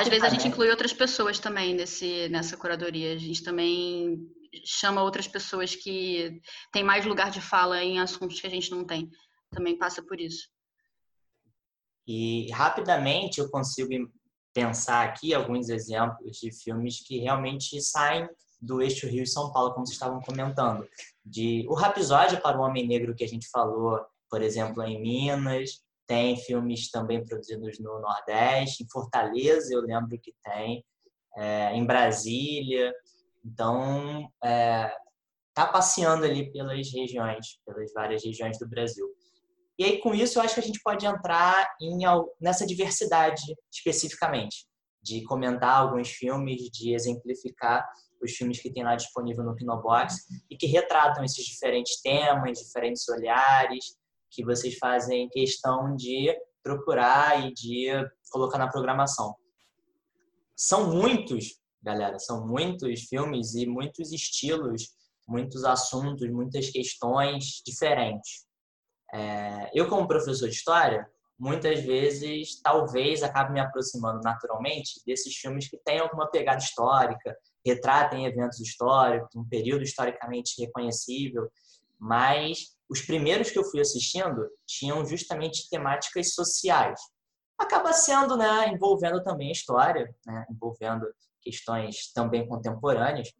Às vezes a gente inclui outras pessoas também nesse, nessa curadoria. A gente também chama outras pessoas que têm mais lugar de fala em assuntos que a gente não tem. Também passa por isso. E rapidamente eu consigo pensar aqui alguns exemplos de filmes que realmente saem do eixo Rio e São Paulo, como vocês estavam comentando. De o Rapisódio para o Homem Negro que a gente falou, por exemplo, em Minas, tem filmes também produzidos no Nordeste, em Fortaleza eu lembro que tem, é, em Brasília. Então, é, tá passeando ali pelas regiões, pelas várias regiões do Brasil. E aí, com isso, eu acho que a gente pode entrar em, nessa diversidade especificamente, de comentar alguns filmes, de exemplificar os filmes que tem lá disponível no Kinobox e que retratam esses diferentes temas, diferentes olhares, que vocês fazem questão de procurar e de colocar na programação. São muitos, galera, são muitos filmes e muitos estilos, muitos assuntos, muitas questões diferentes. É, eu, como professor de história, muitas vezes, talvez, acabe me aproximando naturalmente desses filmes que têm alguma pegada histórica, retratem eventos históricos, um período historicamente reconhecível, mas os primeiros que eu fui assistindo tinham justamente temáticas sociais. Acaba sendo, né, envolvendo também a história, né, envolvendo questões também contemporâneas,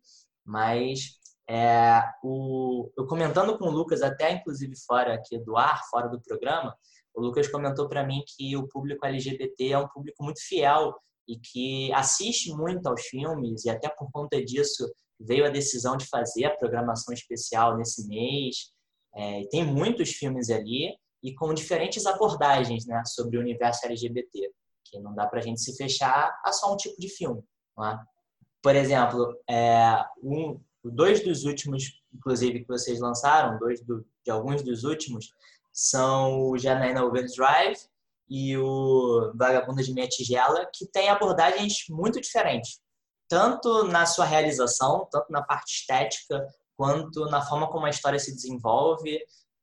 mas é, o, eu comentando com o Lucas, até inclusive fora aqui do ar, fora do programa, o Lucas comentou para mim que o público LGBT é um público muito fiel e que assiste muito aos filmes e até por conta disso veio a decisão de fazer a programação especial nesse mês. É, tem muitos filmes ali e com diferentes abordagens né, sobre o universo LGBT, que não dá para a gente se fechar a só um tipo de filme. É? Por exemplo, é, um, dois dos últimos, inclusive, que vocês lançaram, dois do, de alguns dos últimos, são o Janaina Overdrive e o Vagabunda de Minha Tigela, que têm abordagens muito diferentes, tanto na sua realização, tanto na parte estética, quanto na forma como a história se desenvolve.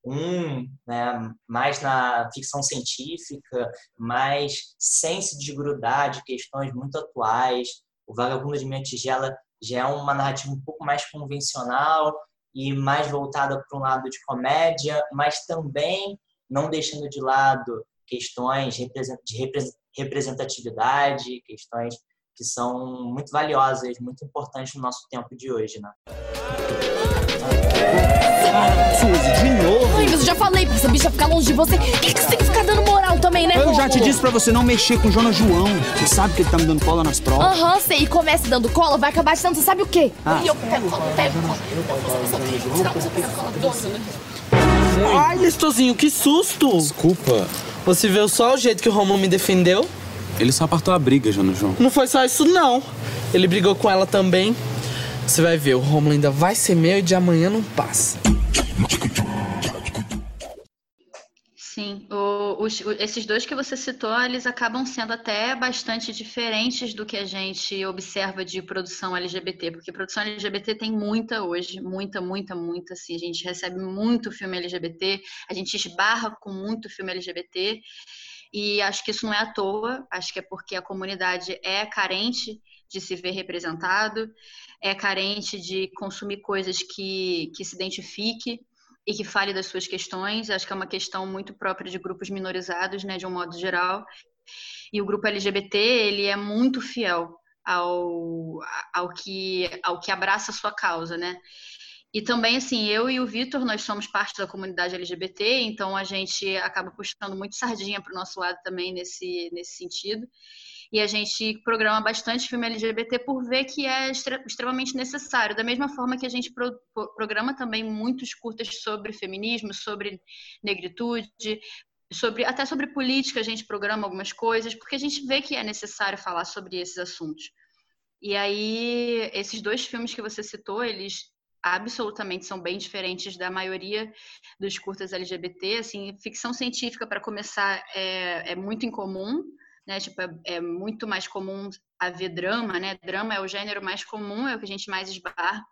Um né, mais na ficção científica, mais sem se desgrudar de questões muito atuais. O Vagabunda de Minha Tigela já é uma narrativa um pouco mais convencional e mais voltada para um lado de comédia, mas também não deixando de lado questões de representatividade, questões que são muito valiosas, muito importantes no nosso tempo de hoje, né? Suzy, de novo? Ai, mas eu já falei pra essa bicha ficar longe de você. Por que, que você tem que ficar dando moral também, né, Eu já te disse pra você não mexer com o Jonas João. Você sabe que ele tá me dando cola nas provas. Aham, uhum, sei. E começa dando cola, vai acabar te dando você sabe o quê? Ah. E eu pego cola, pego cola. Ai, Listozinho, que susto! Desculpa. Você viu só o jeito que o Romulo me defendeu? Ele só apartou a briga, Jonas João. Não foi só isso, não. Ele brigou com ela também. Você vai ver, o Romulo ainda vai ser meu e de amanhã não passa. Sim, o, os, esses dois que você citou, eles acabam sendo até bastante diferentes do que a gente observa de produção LGBT, porque produção LGBT tem muita hoje, muita, muita, muita, assim, a gente recebe muito filme LGBT, a gente esbarra com muito filme LGBT, e acho que isso não é à toa, acho que é porque a comunidade é carente de se ver representado, é carente de consumir coisas que, que se identifique e que fale das suas questões. Acho que é uma questão muito própria de grupos minorizados, né, de um modo geral. E o grupo LGBT, ele é muito fiel ao, ao, que, ao que abraça a sua causa, né? E também, assim, eu e o Vitor, nós somos parte da comunidade LGBT, então a gente acaba puxando muito sardinha para o nosso lado também nesse, nesse sentido e a gente programa bastante filme LGBT por ver que é extremamente necessário. Da mesma forma que a gente pro programa também muitos curtas sobre feminismo, sobre negritude, sobre até sobre política a gente programa algumas coisas, porque a gente vê que é necessário falar sobre esses assuntos. E aí, esses dois filmes que você citou, eles absolutamente são bem diferentes da maioria dos curtas LGBT. Assim, ficção científica, para começar, é, é muito incomum né? Tipo, é, é, muito mais comum haver drama, né? Drama é o gênero mais comum, é o que a gente mais esbarra.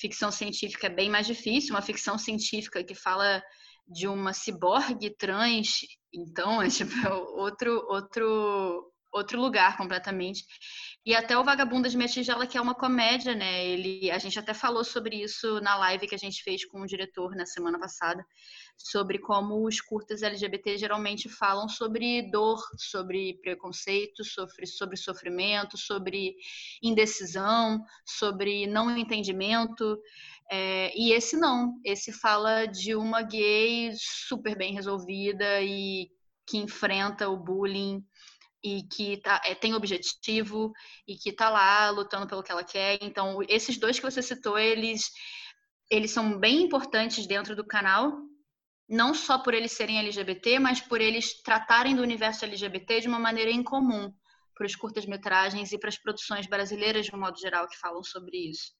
Ficção científica é bem mais difícil, uma ficção científica que fala de uma ciborgue trans, então é tipo outro outro outro lugar completamente. E até o Vagabunda de Minha que é uma comédia, né? Ele, a gente até falou sobre isso na live que a gente fez com o diretor na semana passada, sobre como os curtas LGBT geralmente falam sobre dor, sobre preconceito, sobre, sobre sofrimento, sobre indecisão, sobre não entendimento. É, e esse não, esse fala de uma gay super bem resolvida e que enfrenta o bullying e que tá, é, tem objetivo e que está lá lutando pelo que ela quer. Então, esses dois que você citou, eles, eles são bem importantes dentro do canal, não só por eles serem LGBT, mas por eles tratarem do universo LGBT de uma maneira incomum para os curtas-metragens e para as produções brasileiras de um modo geral que falam sobre isso.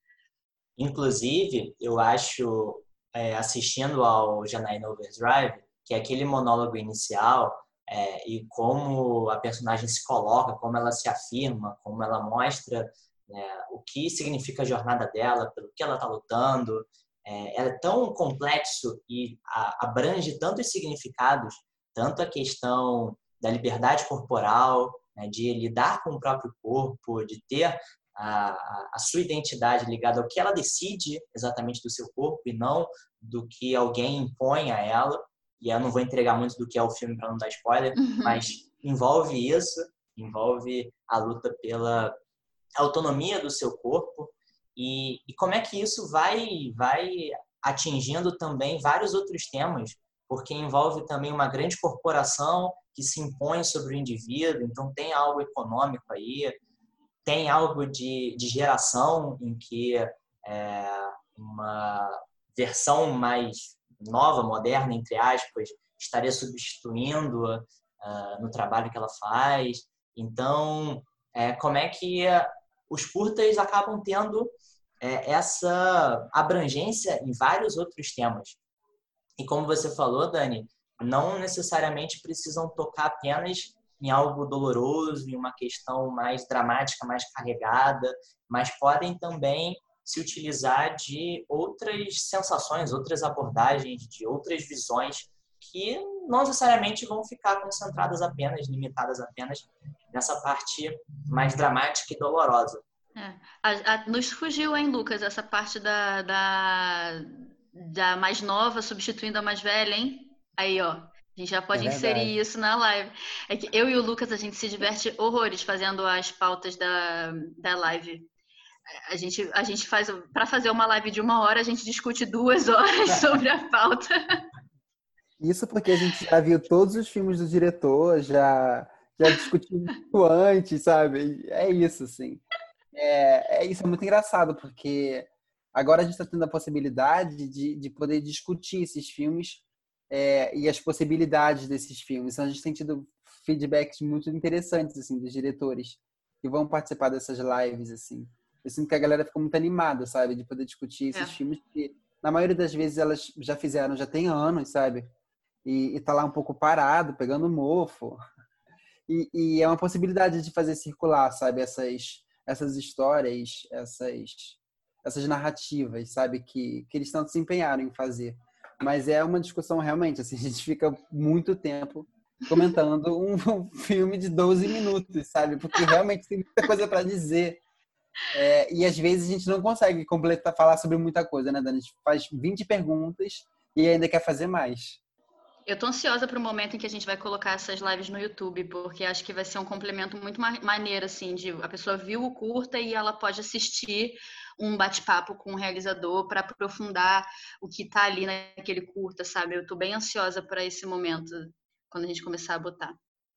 Inclusive, eu acho, é, assistindo ao Janaína Overdrive, que é aquele monólogo inicial, é, e como a personagem se coloca, como ela se afirma, como ela mostra né, o que significa a jornada dela, pelo que ela está lutando. É, ela é tão complexo e a, abrange tantos significados, tanto a questão da liberdade corporal, né, de lidar com o próprio corpo, de ter a, a, a, sua identidade ligada ao que ela decide exatamente do seu corpo e não do que alguém impõe a ela e eu não vou entregar muito do que é o filme para não dar spoiler, uhum. mas envolve isso, envolve a luta pela autonomia do seu corpo e, e como é que isso vai vai atingindo também vários outros temas, porque envolve também uma grande corporação que se impõe sobre o indivíduo, então tem algo econômico aí, tem algo de, de geração em que é, uma versão mais nova, moderna, entre aspas, estaria substituindo uh, no trabalho que ela faz. Então, é, como é que os curtas acabam tendo é, essa abrangência em vários outros temas? E como você falou, Dani, não necessariamente precisam tocar apenas em algo doloroso, em uma questão mais dramática, mais carregada, mas podem também se utilizar de outras sensações, outras abordagens, de outras visões que não necessariamente vão ficar concentradas apenas, limitadas apenas nessa parte mais dramática e dolorosa. É. A, a, nos fugiu, hein, Lucas, essa parte da, da, da mais nova substituindo a mais velha, hein? Aí, ó, a gente já pode é inserir isso na live. É que eu e o Lucas, a gente se diverte horrores fazendo as pautas da, da live a gente, a gente faz, para fazer uma live de uma hora, a gente discute duas horas sobre a pauta. Isso porque a gente já viu todos os filmes do diretor, já, já discutiu antes, sabe? É isso, assim. É, é isso, é muito engraçado, porque agora a gente está tendo a possibilidade de, de poder discutir esses filmes é, e as possibilidades desses filmes. Então, a gente tem tido feedbacks muito interessantes, assim, dos diretores que vão participar dessas lives, assim eu sinto que a galera ficou muito animada, sabe? De poder discutir esses é. filmes que, na maioria das vezes, elas já fizeram, já tem anos, sabe? E, e tá lá um pouco parado, pegando mofo. E, e, é uma possibilidade de fazer circular, sabe? Essas, essas histórias, essas, essas narrativas, sabe? Que, que eles tanto se empenharam em fazer. Mas é uma discussão realmente, assim, a gente fica muito tempo comentando um, filme de 12 minutos, sabe? Porque realmente tem muita coisa para dizer. É, e às vezes a gente não consegue completar, falar sobre muita coisa, né, Dani? A gente faz 20 perguntas e ainda quer fazer mais. Eu tô ansiosa para o momento em que a gente vai colocar essas lives no YouTube, porque acho que vai ser um complemento muito maneiro, assim, de a pessoa viu o curta e ela pode assistir um bate-papo com o realizador para aprofundar o que está ali naquele curta, sabe? Eu tô bem ansiosa para esse momento, quando a gente começar a botar.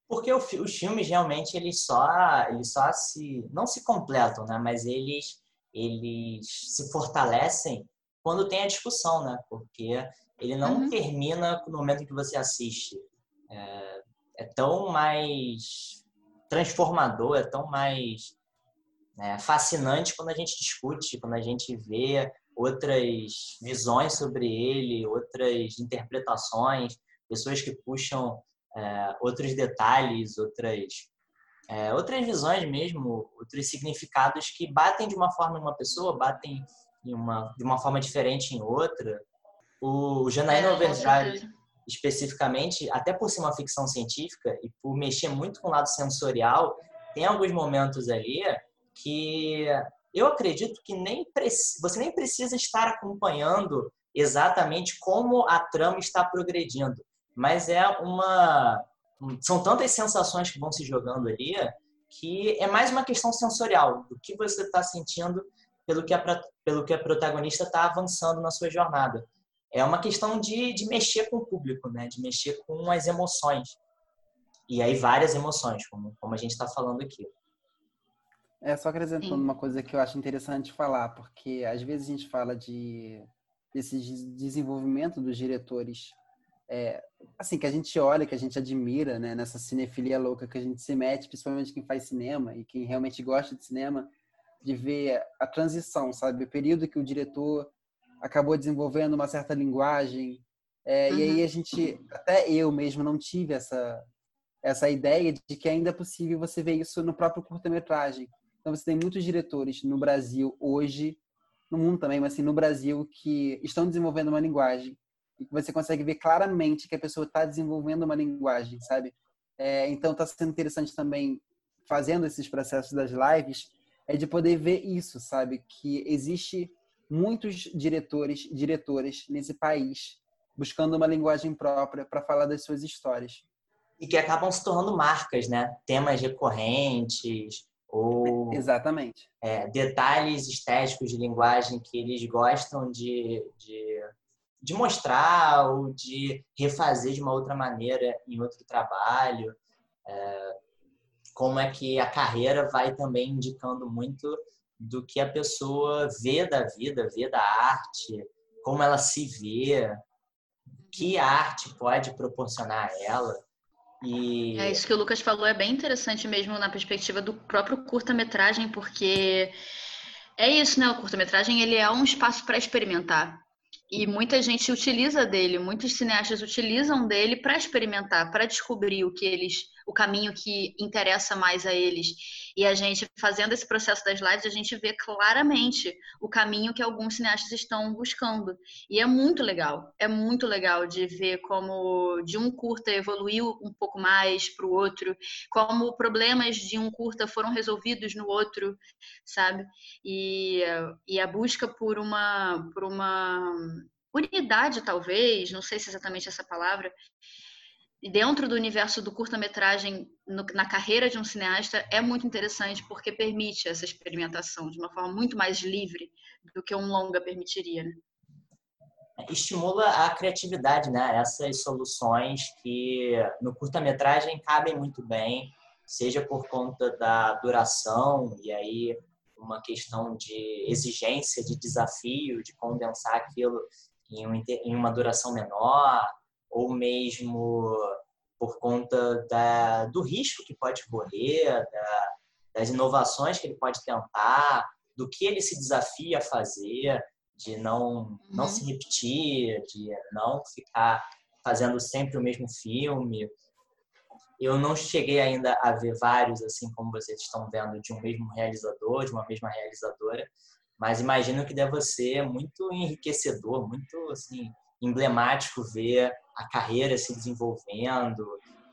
Porque o, os filmes realmente eles só, eles só se não se completam, né? Mas eles eles se fortalecem quando tem a discussão, né? Porque ele não uhum. termina no momento em que você assiste. É, é tão mais transformador, é tão mais né, fascinante quando a gente discute, quando a gente vê outras visões sobre ele, outras interpretações, pessoas que puxam é, outros detalhes, outras, é, outras visões mesmo, outros significados que batem de uma forma em uma pessoa, batem em uma, de uma forma diferente em outra. O Janaína é, Overdrive, especificamente, até por ser uma ficção científica e por mexer muito com o lado sensorial, tem alguns momentos ali que eu acredito que nem você nem precisa estar acompanhando exatamente como a trama está progredindo, mas é uma são tantas sensações que vão se jogando ali que é mais uma questão sensorial do que você está sentindo pelo que a, pelo que a protagonista está avançando na sua jornada. É uma questão de, de mexer com o público, né? de mexer com as emoções. E aí várias emoções, como, como a gente está falando aqui. É, só acrescentando Sim. uma coisa que eu acho interessante falar, porque às vezes a gente fala de desse desenvolvimento dos diretores, é, assim, que a gente olha, que a gente admira, né, nessa cinefilia louca que a gente se mete, principalmente quem faz cinema e quem realmente gosta de cinema, de ver a transição, sabe? O período que o diretor acabou desenvolvendo uma certa linguagem. É, uhum. E aí uhum. a gente, até eu mesmo, não tive essa, essa ideia de que ainda é possível você ver isso no próprio curta-metragem. Então você tem muitos diretores no Brasil hoje, no mundo também, mas assim, no Brasil, que estão desenvolvendo uma linguagem e que você consegue ver claramente que a pessoa está desenvolvendo uma linguagem, sabe? É, então está sendo interessante também fazendo esses processos das lives é de poder ver isso, sabe? Que existe muitos diretores, diretoras nesse país buscando uma linguagem própria para falar das suas histórias. E que acabam se tornando marcas, né? Temas recorrentes ou exatamente é, detalhes estéticos de linguagem que eles gostam de, de, de mostrar ou de refazer de uma outra maneira em outro trabalho. É, como é que a carreira vai também indicando muito do que a pessoa vê da vida, vê da arte, como ela se vê, que a arte pode proporcionar a ela. E... É isso que o Lucas falou, é bem interessante mesmo na perspectiva do próprio curta-metragem, porque é isso, né? O curta-metragem ele é um espaço para experimentar. E muita gente utiliza dele, muitos cineastas utilizam dele para experimentar, para descobrir o que eles o caminho que interessa mais a eles. E a gente, fazendo esse processo das lives, a gente vê claramente o caminho que alguns cineastas estão buscando. E é muito legal, é muito legal de ver como de um curta evoluiu um pouco mais para o outro, como problemas de um curta foram resolvidos no outro, sabe? E, e a busca por uma, por uma unidade, talvez, não sei se é exatamente essa palavra, dentro do universo do curta-metragem na carreira de um cineasta é muito interessante porque permite essa experimentação de uma forma muito mais livre do que um longa permitiria. Né? Estimula a criatividade, né? Essas soluções que no curta-metragem cabem muito bem, seja por conta da duração e aí uma questão de exigência, de desafio, de condensar aquilo em uma duração menor, ou mesmo por conta da, do risco que pode correr, da, das inovações que ele pode tentar, do que ele se desafia a fazer, de não, uhum. não se repetir, de não ficar fazendo sempre o mesmo filme. Eu não cheguei ainda a ver vários, assim como vocês estão vendo, de um mesmo realizador, de uma mesma realizadora, mas imagino que deva ser muito enriquecedor, muito assim, emblemático ver a carreira se desenvolvendo,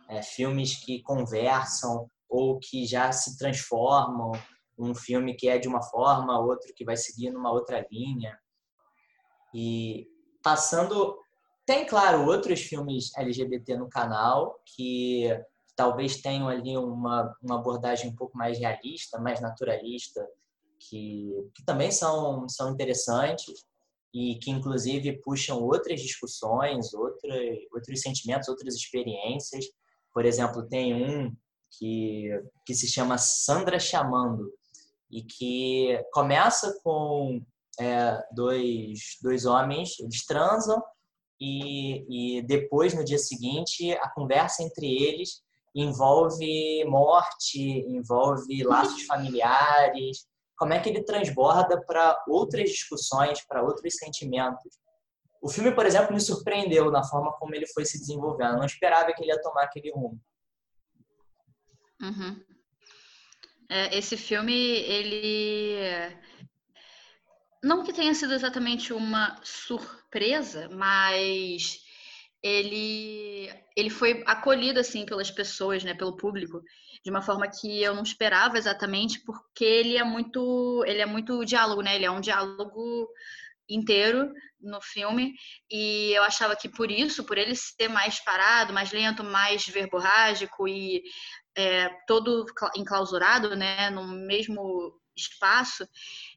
é, filmes que conversam ou que já se transformam, um filme que é de uma forma, outro que vai seguir numa outra linha. E passando, tem claro outros filmes LGBT no canal que talvez tenham ali uma, uma abordagem um pouco mais realista, mais naturalista, que, que também são, são interessantes e que inclusive puxam outras discussões, outra, outros sentimentos, outras experiências. Por exemplo, tem um que, que se chama Sandra Chamando e que começa com é, dois, dois homens, eles transam e, e depois, no dia seguinte, a conversa entre eles envolve morte, envolve laços familiares, como é que ele transborda para outras discussões, para outros sentimentos. O filme, por exemplo, me surpreendeu na forma como ele foi se desenvolvendo. Eu não esperava que ele ia tomar aquele rumo. Uhum. É, esse filme, ele não que tenha sido exatamente uma surpresa, mas ele ele foi acolhido assim pelas pessoas, né, pelo público, de uma forma que eu não esperava exatamente, porque ele é muito ele é muito diálogo, né? Ele é um diálogo inteiro no filme e eu achava que por isso, por ele ser mais parado, mais lento, mais verborrágico e é, todo enclausurado, né, no mesmo espaço,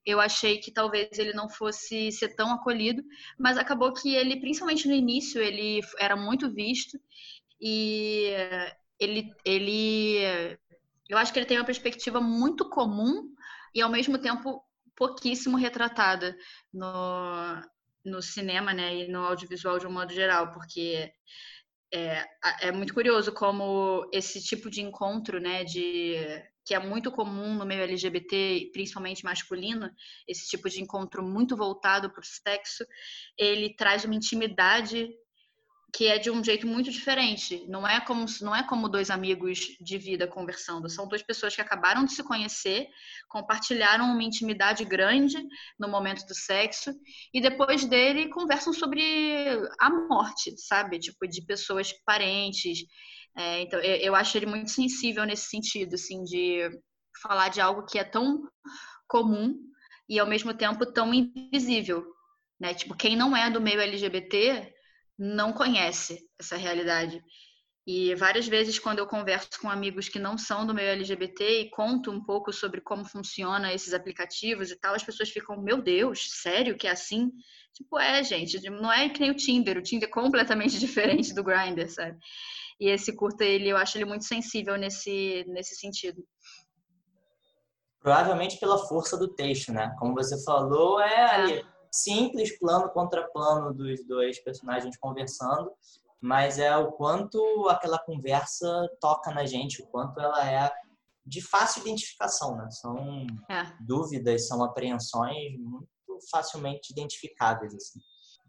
eu achei que talvez ele não fosse ser tão acolhido, mas acabou que ele, principalmente no início, ele era muito visto e ele, ele, eu acho que ele tem uma perspectiva muito comum e ao mesmo tempo pouquíssimo retratada no, no cinema, né, e no audiovisual de um modo geral, porque é, é muito curioso como esse tipo de encontro, né, de que é muito comum no meio LGBT, principalmente masculino, esse tipo de encontro muito voltado para o sexo, ele traz uma intimidade que é de um jeito muito diferente. Não é como não é como dois amigos de vida conversando. São duas pessoas que acabaram de se conhecer, compartilharam uma intimidade grande no momento do sexo e depois dele conversam sobre a morte, sabe? Tipo de pessoas parentes. É, então eu, acho ele muito sensível nesse sentido, assim, de falar de algo que é tão comum e ao mesmo tempo tão invisível, né? Tipo quem não é do meio LGBT não conhece essa realidade. E várias vezes, quando eu converso com amigos que não são do meio LGBT e conto um pouco sobre como funciona esses aplicativos e tal, as pessoas ficam, meu Deus, sério que é assim? Tipo, é, gente, não é que nem o Tinder. O Tinder é completamente diferente do Grindr, sabe? E esse curta, ele, eu acho ele muito sensível nesse, nesse sentido. Provavelmente pela força do texto, né? Como você falou, é, é. Simples, plano contra plano dos dois personagens conversando, mas é o quanto aquela conversa toca na gente, o quanto ela é de fácil identificação, né? São é. dúvidas, são apreensões muito facilmente identificáveis, assim.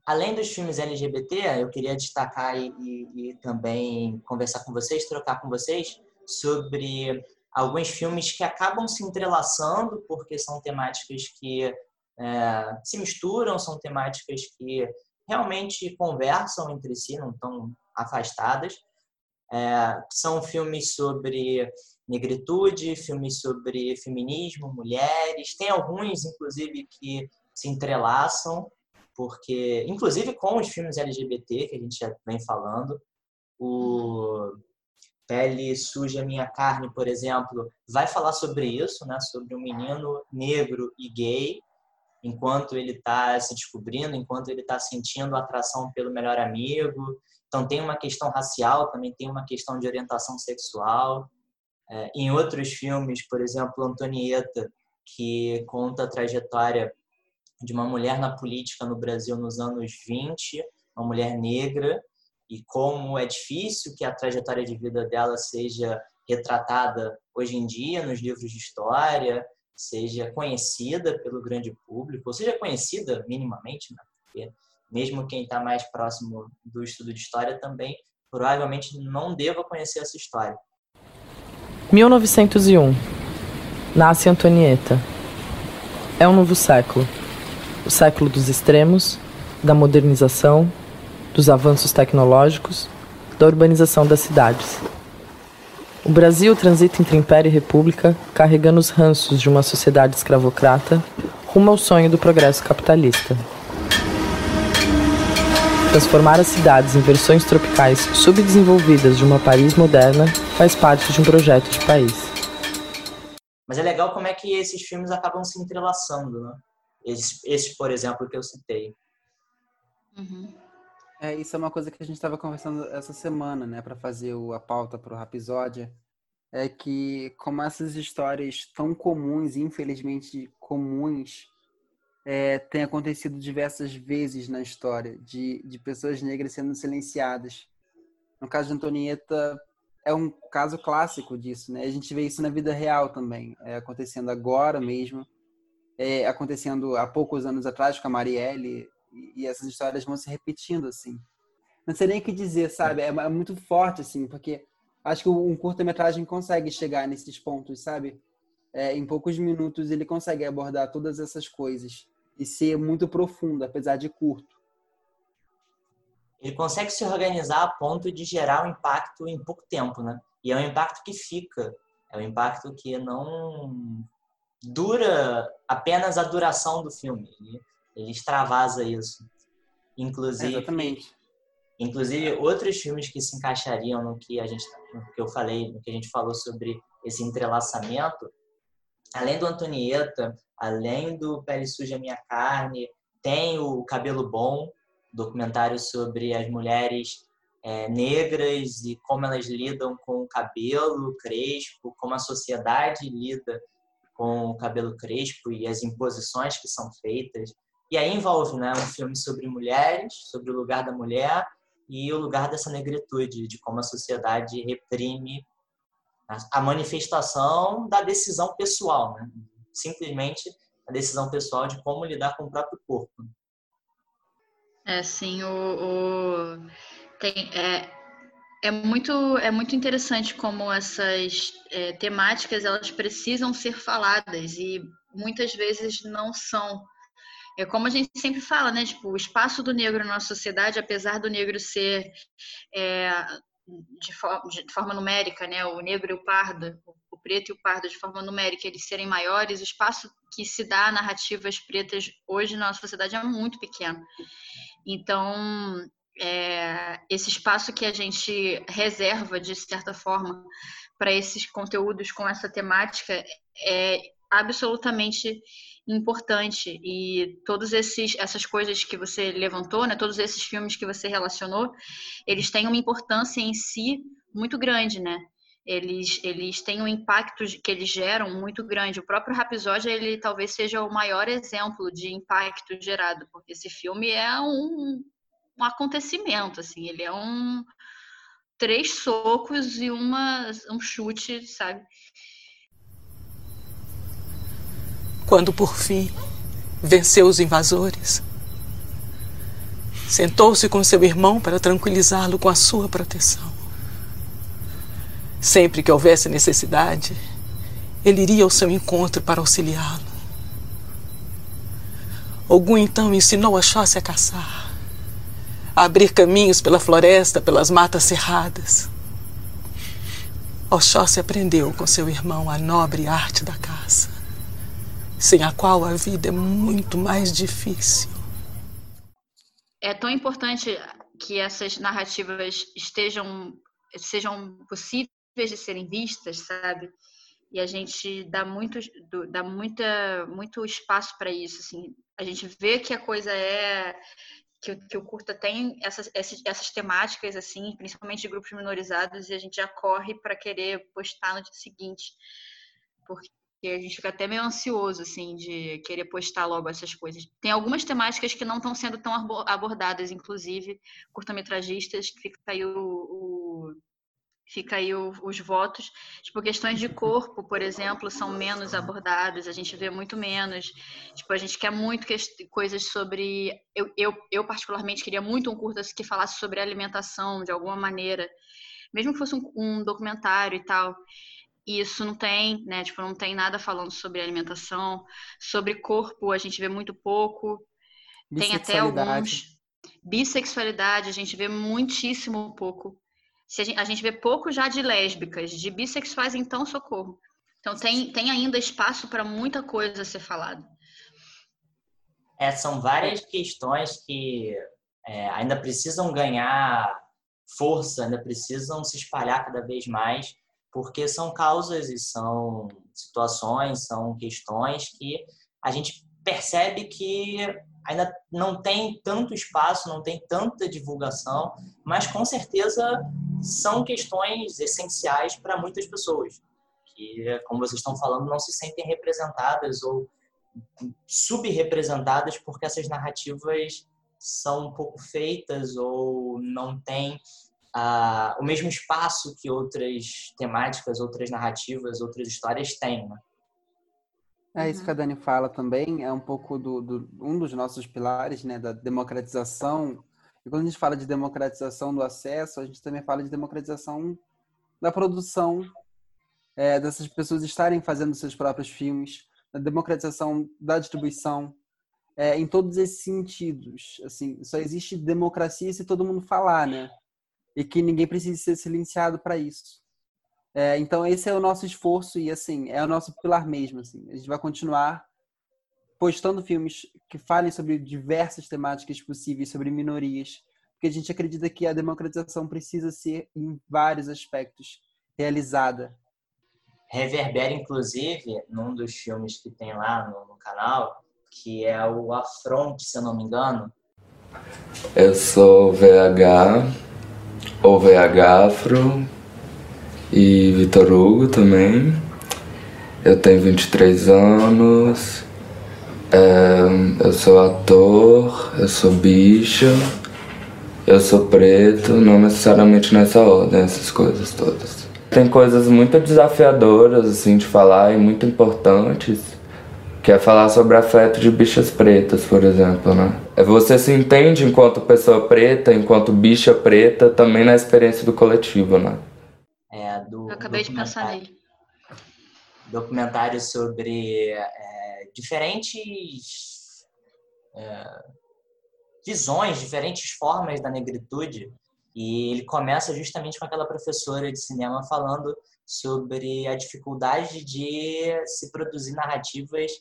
Além dos filmes LGBT, eu queria destacar e, e, e também conversar com vocês, trocar com vocês sobre alguns filmes que acabam se entrelaçando porque são temáticas que é, se misturam, são temáticas que realmente conversam entre si, não estão afastadas. É, são filmes sobre negritude, filmes sobre feminismo, mulheres. Tem alguns, inclusive, que se entrelaçam, porque, inclusive com os filmes LGBT que a gente já vem falando, o Pele Suja Minha Carne, por exemplo, vai falar sobre isso, né? sobre um menino negro e gay enquanto ele está se descobrindo, enquanto ele está sentindo atração pelo melhor amigo. Então, tem uma questão racial, também tem uma questão de orientação sexual. É, em outros filmes, por exemplo, Antonieta, que conta a trajetória de uma mulher na política no Brasil nos anos 20, uma mulher negra, e como é difícil que a trajetória de vida dela seja retratada hoje em dia nos livros de história, seja conhecida pelo grande público, ou seja conhecida minimamente, né? porque mesmo quem está mais próximo do estudo de história também provavelmente não deva conhecer essa história. 1901 Nasce Antonieta. É um novo século. O século dos extremos, da modernização, dos avanços tecnológicos, da urbanização das cidades. O Brasil transita entre império e república, carregando os ranços de uma sociedade escravocrata rumo ao sonho do progresso capitalista. Transformar as cidades em versões tropicais subdesenvolvidas de uma Paris moderna faz parte de um projeto de país. Mas é legal como é que esses filmes acabam se entrelaçando, né? Esse, esse por exemplo, que eu citei. Uhum. É, isso é uma coisa que a gente estava conversando essa semana, né, para fazer o, a pauta para o episódio. É que, como essas histórias tão comuns, infelizmente comuns, é, tem acontecido diversas vezes na história de, de pessoas negras sendo silenciadas. No caso de Antonieta, é um caso clássico disso, né? A gente vê isso na vida real também, é, acontecendo agora mesmo, é, acontecendo há poucos anos atrás com a Marielle, e, essas histórias vão se repetindo, assim. Não sei nem o que dizer, sabe? É, é muito forte, assim, porque acho que um curta-metragem consegue chegar nesses pontos, sabe? É, em poucos minutos ele consegue abordar todas essas coisas e ser muito profundo, apesar de curto. ele consegue se organizar a ponto de gerar um impacto em pouco tempo, né? E é um impacto que fica, é um impacto que não dura apenas a duração do filme. Ele, ele extravasa isso. Inclusive, Exatamente. inclusive outros filmes que se encaixariam no que a gente, no que eu falei, no que a gente falou sobre esse entrelaçamento, além do Antonieta, além do Pele Suja Minha Carne, tem o Cabelo Bom, documentário sobre as mulheres é, negras e como elas lidam com o cabelo crespo, como a sociedade lida com o cabelo crespo e as imposições que são feitas. E aí envolve né, um filme sobre mulheres, sobre o lugar da mulher e o lugar dessa negritude, de como a sociedade reprime a manifestação da decisão pessoal, né? simplesmente a decisão pessoal de como lidar com o próprio corpo. É, sim, o, o... Tem, é, é, muito, é muito interessante como essas é, temáticas elas precisam ser faladas e muitas vezes não são. É como a gente sempre fala, né? Tipo, o espaço do negro na nossa sociedade, apesar do negro ser é, de, forma, de, forma numérica, né? O negro e o pardo, o preto e o pardo de forma numérica, eles serem maiores, o espaço que se dá a narrativas pretas hoje na nossa sociedade é muito pequeno. Então, é, esse espaço que a gente reserva, de certa forma, para esses conteúdos com essa temática é absolutamente importante e todos esses essas coisas que você levantou, né, todos esses filmes que você relacionou, eles têm uma importância em si muito grande, né? Eles, eles têm um impacto que eles geram muito grande. O próprio Rapisódia, ele talvez seja o maior exemplo de impacto gerado, porque esse filme é um, um acontecimento, assim, ele é um três socos e uma, um chute, sabe? Quando por fim venceu os invasores, sentou-se com seu irmão para tranquilizá-lo com a sua proteção. Sempre que houvesse necessidade, ele iria ao seu encontro para auxiliá-lo. Ogum então ensinou a Xóssia a caçar a abrir caminhos pela floresta, pelas matas cerradas. Oxóssi aprendeu com seu irmão a nobre arte da caça, sem a qual a vida é muito mais difícil. É tão importante que essas narrativas estejam sejam possíveis de serem vistas, sabe? E a gente dá muito dá muita muito espaço para isso, assim. A gente vê que a coisa é que, que o curta tem essas, essas, essas, temáticas, assim, principalmente de grupos minorizados, e a gente já corre para querer postar no dia seguinte, porque a gente fica até meio ansioso, assim, de querer postar logo essas coisas. Tem algumas temáticas que não estão sendo tão abordadas, inclusive curta-metragistas, que fica aí o, o fica aí o, os votos. Tipo, questões de corpo, por exemplo, são menos abordadas, a gente vê muito menos. Tipo, a gente quer muito que, coisas sobre. Eu, eu, eu, particularmente, queria muito um curta que falasse sobre alimentação, de alguma maneira, mesmo que fosse um, um documentário e tal. E isso não tem, né? Tipo, não tem nada falando sobre alimentação. Sobre corpo, a gente vê muito pouco. Tem até alguns. Bissexualidade, a gente vê muitíssimo pouco se a, gente, a gente vê pouco já de lésbicas, de bissexuais, então socorro. Então tem, tem ainda espaço para muita coisa a ser falada. É, são várias questões que é, ainda precisam ganhar força, ainda precisam se espalhar cada vez mais, porque são causas e são situações, são questões que a gente percebe que ainda não tem tanto espaço, não tem tanta divulgação, mas com certeza são questões essenciais para muitas pessoas. Que, como vocês estão falando, não se sentem representadas ou subrepresentadas porque essas narrativas são um pouco feitas ou não têm ah, o mesmo espaço que outras temáticas, outras narrativas, outras histórias têm. Né? É isso que a Dani fala também, é um pouco do, do, um dos nossos pilares, né, da democratização. E quando a gente fala de democratização do acesso, a gente também fala de democratização da produção, é, dessas pessoas estarem fazendo seus próprios filmes, da democratização da distribuição. é, em todos esses sentidos. Assim, só existe democracia se todo mundo falar, né? E que ninguém precisa ser silenciado para isso. É, então esse é o nosso esforço e assim é o nosso pilar mesmo. Assim, a gente vai continuar postando filmes que falem sobre diversas temáticas possíveis, sobre minorias, porque a gente acredita que a democratização precisa ser em vários aspectos realizada. Reverbera, inclusive, num dos filmes que tem lá no, no canal, que é o Afronte, se eu não me engano. Eu sou VH, ou VH Afro, e Vitor Hugo também. Eu tenho 23 anos, é, eu sou ator, eu sou bicha, eu sou preto, não necessariamente nessa ordem, essas coisas todas. Tem coisas muito desafiadoras assim de falar e muito importantes, que é falar sobre afeto de bichas pretas, por exemplo, né? É você se entende enquanto pessoa preta, enquanto bicha preta, também na experiência do coletivo, né? É, do Eu acabei de pensar nele. Documentário sobre é, diferentes é, visões, diferentes formas da negritude. E ele começa justamente com aquela professora de cinema falando sobre a dificuldade de se produzir narrativas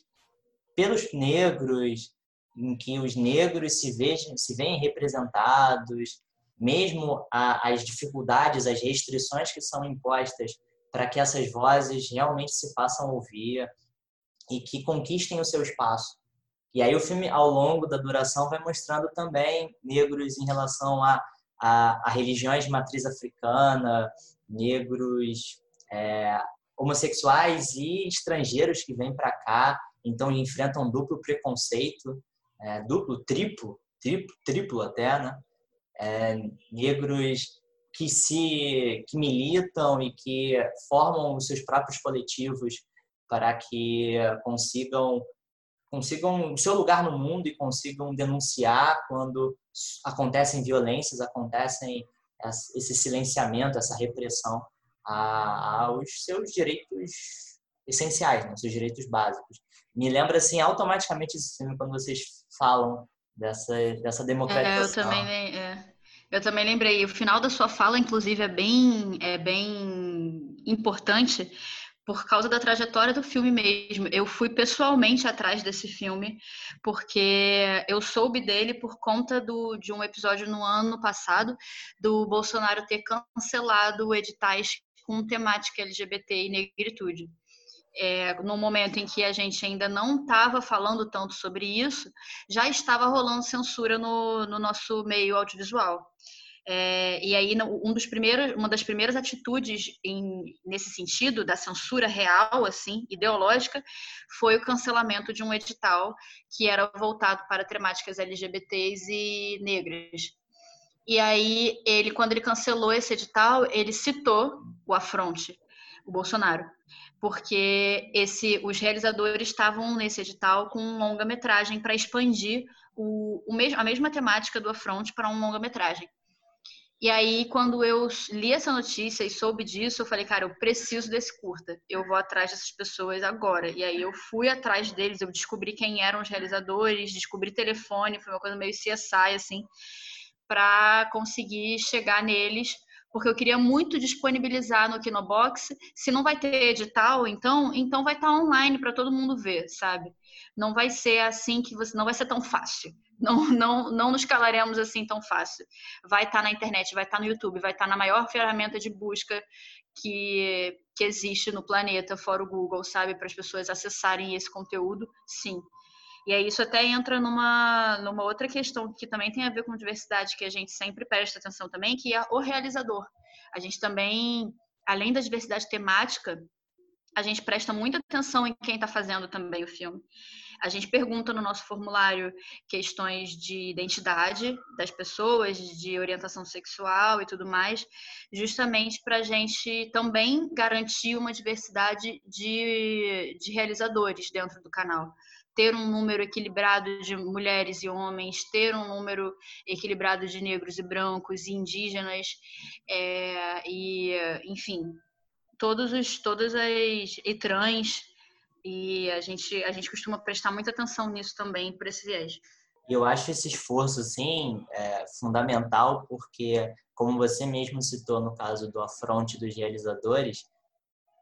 pelos negros, em que os negros se vejam, se veem representados, mesmo a, as dificuldades, as restrições que são impostas para que essas vozes realmente se façam ouvir e que conquistem o seu espaço. E aí o filme, ao longo da duração, vai mostrando também negros em relação a, a, a religiões de matriz africana, negros é, homossexuais e estrangeiros que vêm para cá, então enfrentam duplo preconceito, é, duplo, triplo, triplo, triplo até, né? É, negros que se que militam e que formam os seus próprios coletivos para que consigam consigam o seu lugar no mundo e consigam denunciar quando acontecem violências, acontecem esse silenciamento, essa repressão aos seus direitos essenciais, né? seus direitos básicos. Me lembra assim automaticamente esse filme quando vocês falam dessa dessa democratização. É, eu também é. Eu também lembrei. O final da sua fala, inclusive, é bem é bem importante por causa da trajetória do filme mesmo. Eu fui pessoalmente atrás desse filme, porque eu soube dele por conta do, de um episódio no ano passado do Bolsonaro ter cancelado editais com temática LGBT e negritude. É, no momento em que a gente ainda não estava falando tanto sobre isso, já estava rolando censura no, no nosso meio audiovisual. É, e aí, um dos primeiros, uma das primeiras atitudes em, nesse sentido, da censura real, assim, ideológica, foi o cancelamento de um edital que era voltado para temáticas LGBTs e negras. E aí, ele, quando ele cancelou esse edital, ele citou o afronte, o Bolsonaro, porque esse, os realizadores estavam nesse edital com um longa-metragem para expandir o, o, a mesma temática do afronte para um longa-metragem. E aí, quando eu li essa notícia e soube disso, eu falei, cara, eu preciso desse curta. Eu vou atrás dessas pessoas agora. E aí eu fui atrás deles, eu descobri quem eram os realizadores, descobri telefone, foi uma coisa meio CSI, assim, para conseguir chegar neles, porque eu queria muito disponibilizar no Kinobox. Se não vai ter edital, então, então vai estar tá online para todo mundo ver, sabe? Não vai ser assim que você não vai ser tão fácil não, não, não nos calaremos assim tão fácil. Vai estar tá na internet, vai estar tá no YouTube, vai estar tá na maior ferramenta de busca que, que existe no planeta, fora o Google, sabe? Para as pessoas acessarem esse conteúdo, sim. E aí isso até entra numa, numa outra questão que também tem a ver com diversidade, que a gente sempre presta atenção também, que é o realizador. A gente também, além da diversidade temática, a gente presta muita atenção em quem está fazendo também o filme. A gente pergunta no nosso formulário questões de identidade das pessoas, de orientação sexual e tudo mais, justamente para a gente também garantir uma diversidade de, de realizadores dentro do canal ter um número equilibrado de mulheres e homens, ter um número equilibrado de negros e brancos e indígenas, é, e, enfim, todos os, todas as e trans E a gente, a gente costuma prestar muita atenção nisso também, por esse viés. Eu acho esse esforço, sim, é, fundamental, porque, como você mesmo citou no caso do afronte dos realizadores,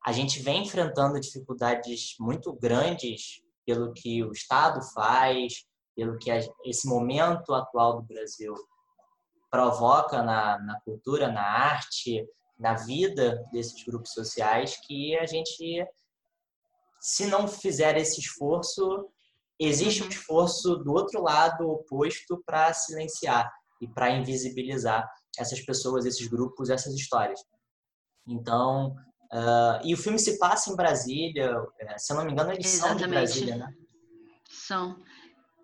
a gente vem enfrentando dificuldades muito grandes pelo que o Estado faz, pelo que esse momento atual do Brasil provoca na, na cultura, na arte, na vida desses grupos sociais, que a gente, se não fizer esse esforço, existe um uhum. esforço do outro lado oposto para silenciar e para invisibilizar essas pessoas, esses grupos, essas histórias. Então, uh, e o filme se passa em Brasília, eh, se eu não me engano, eles Exatamente. são de Brasília, né? São.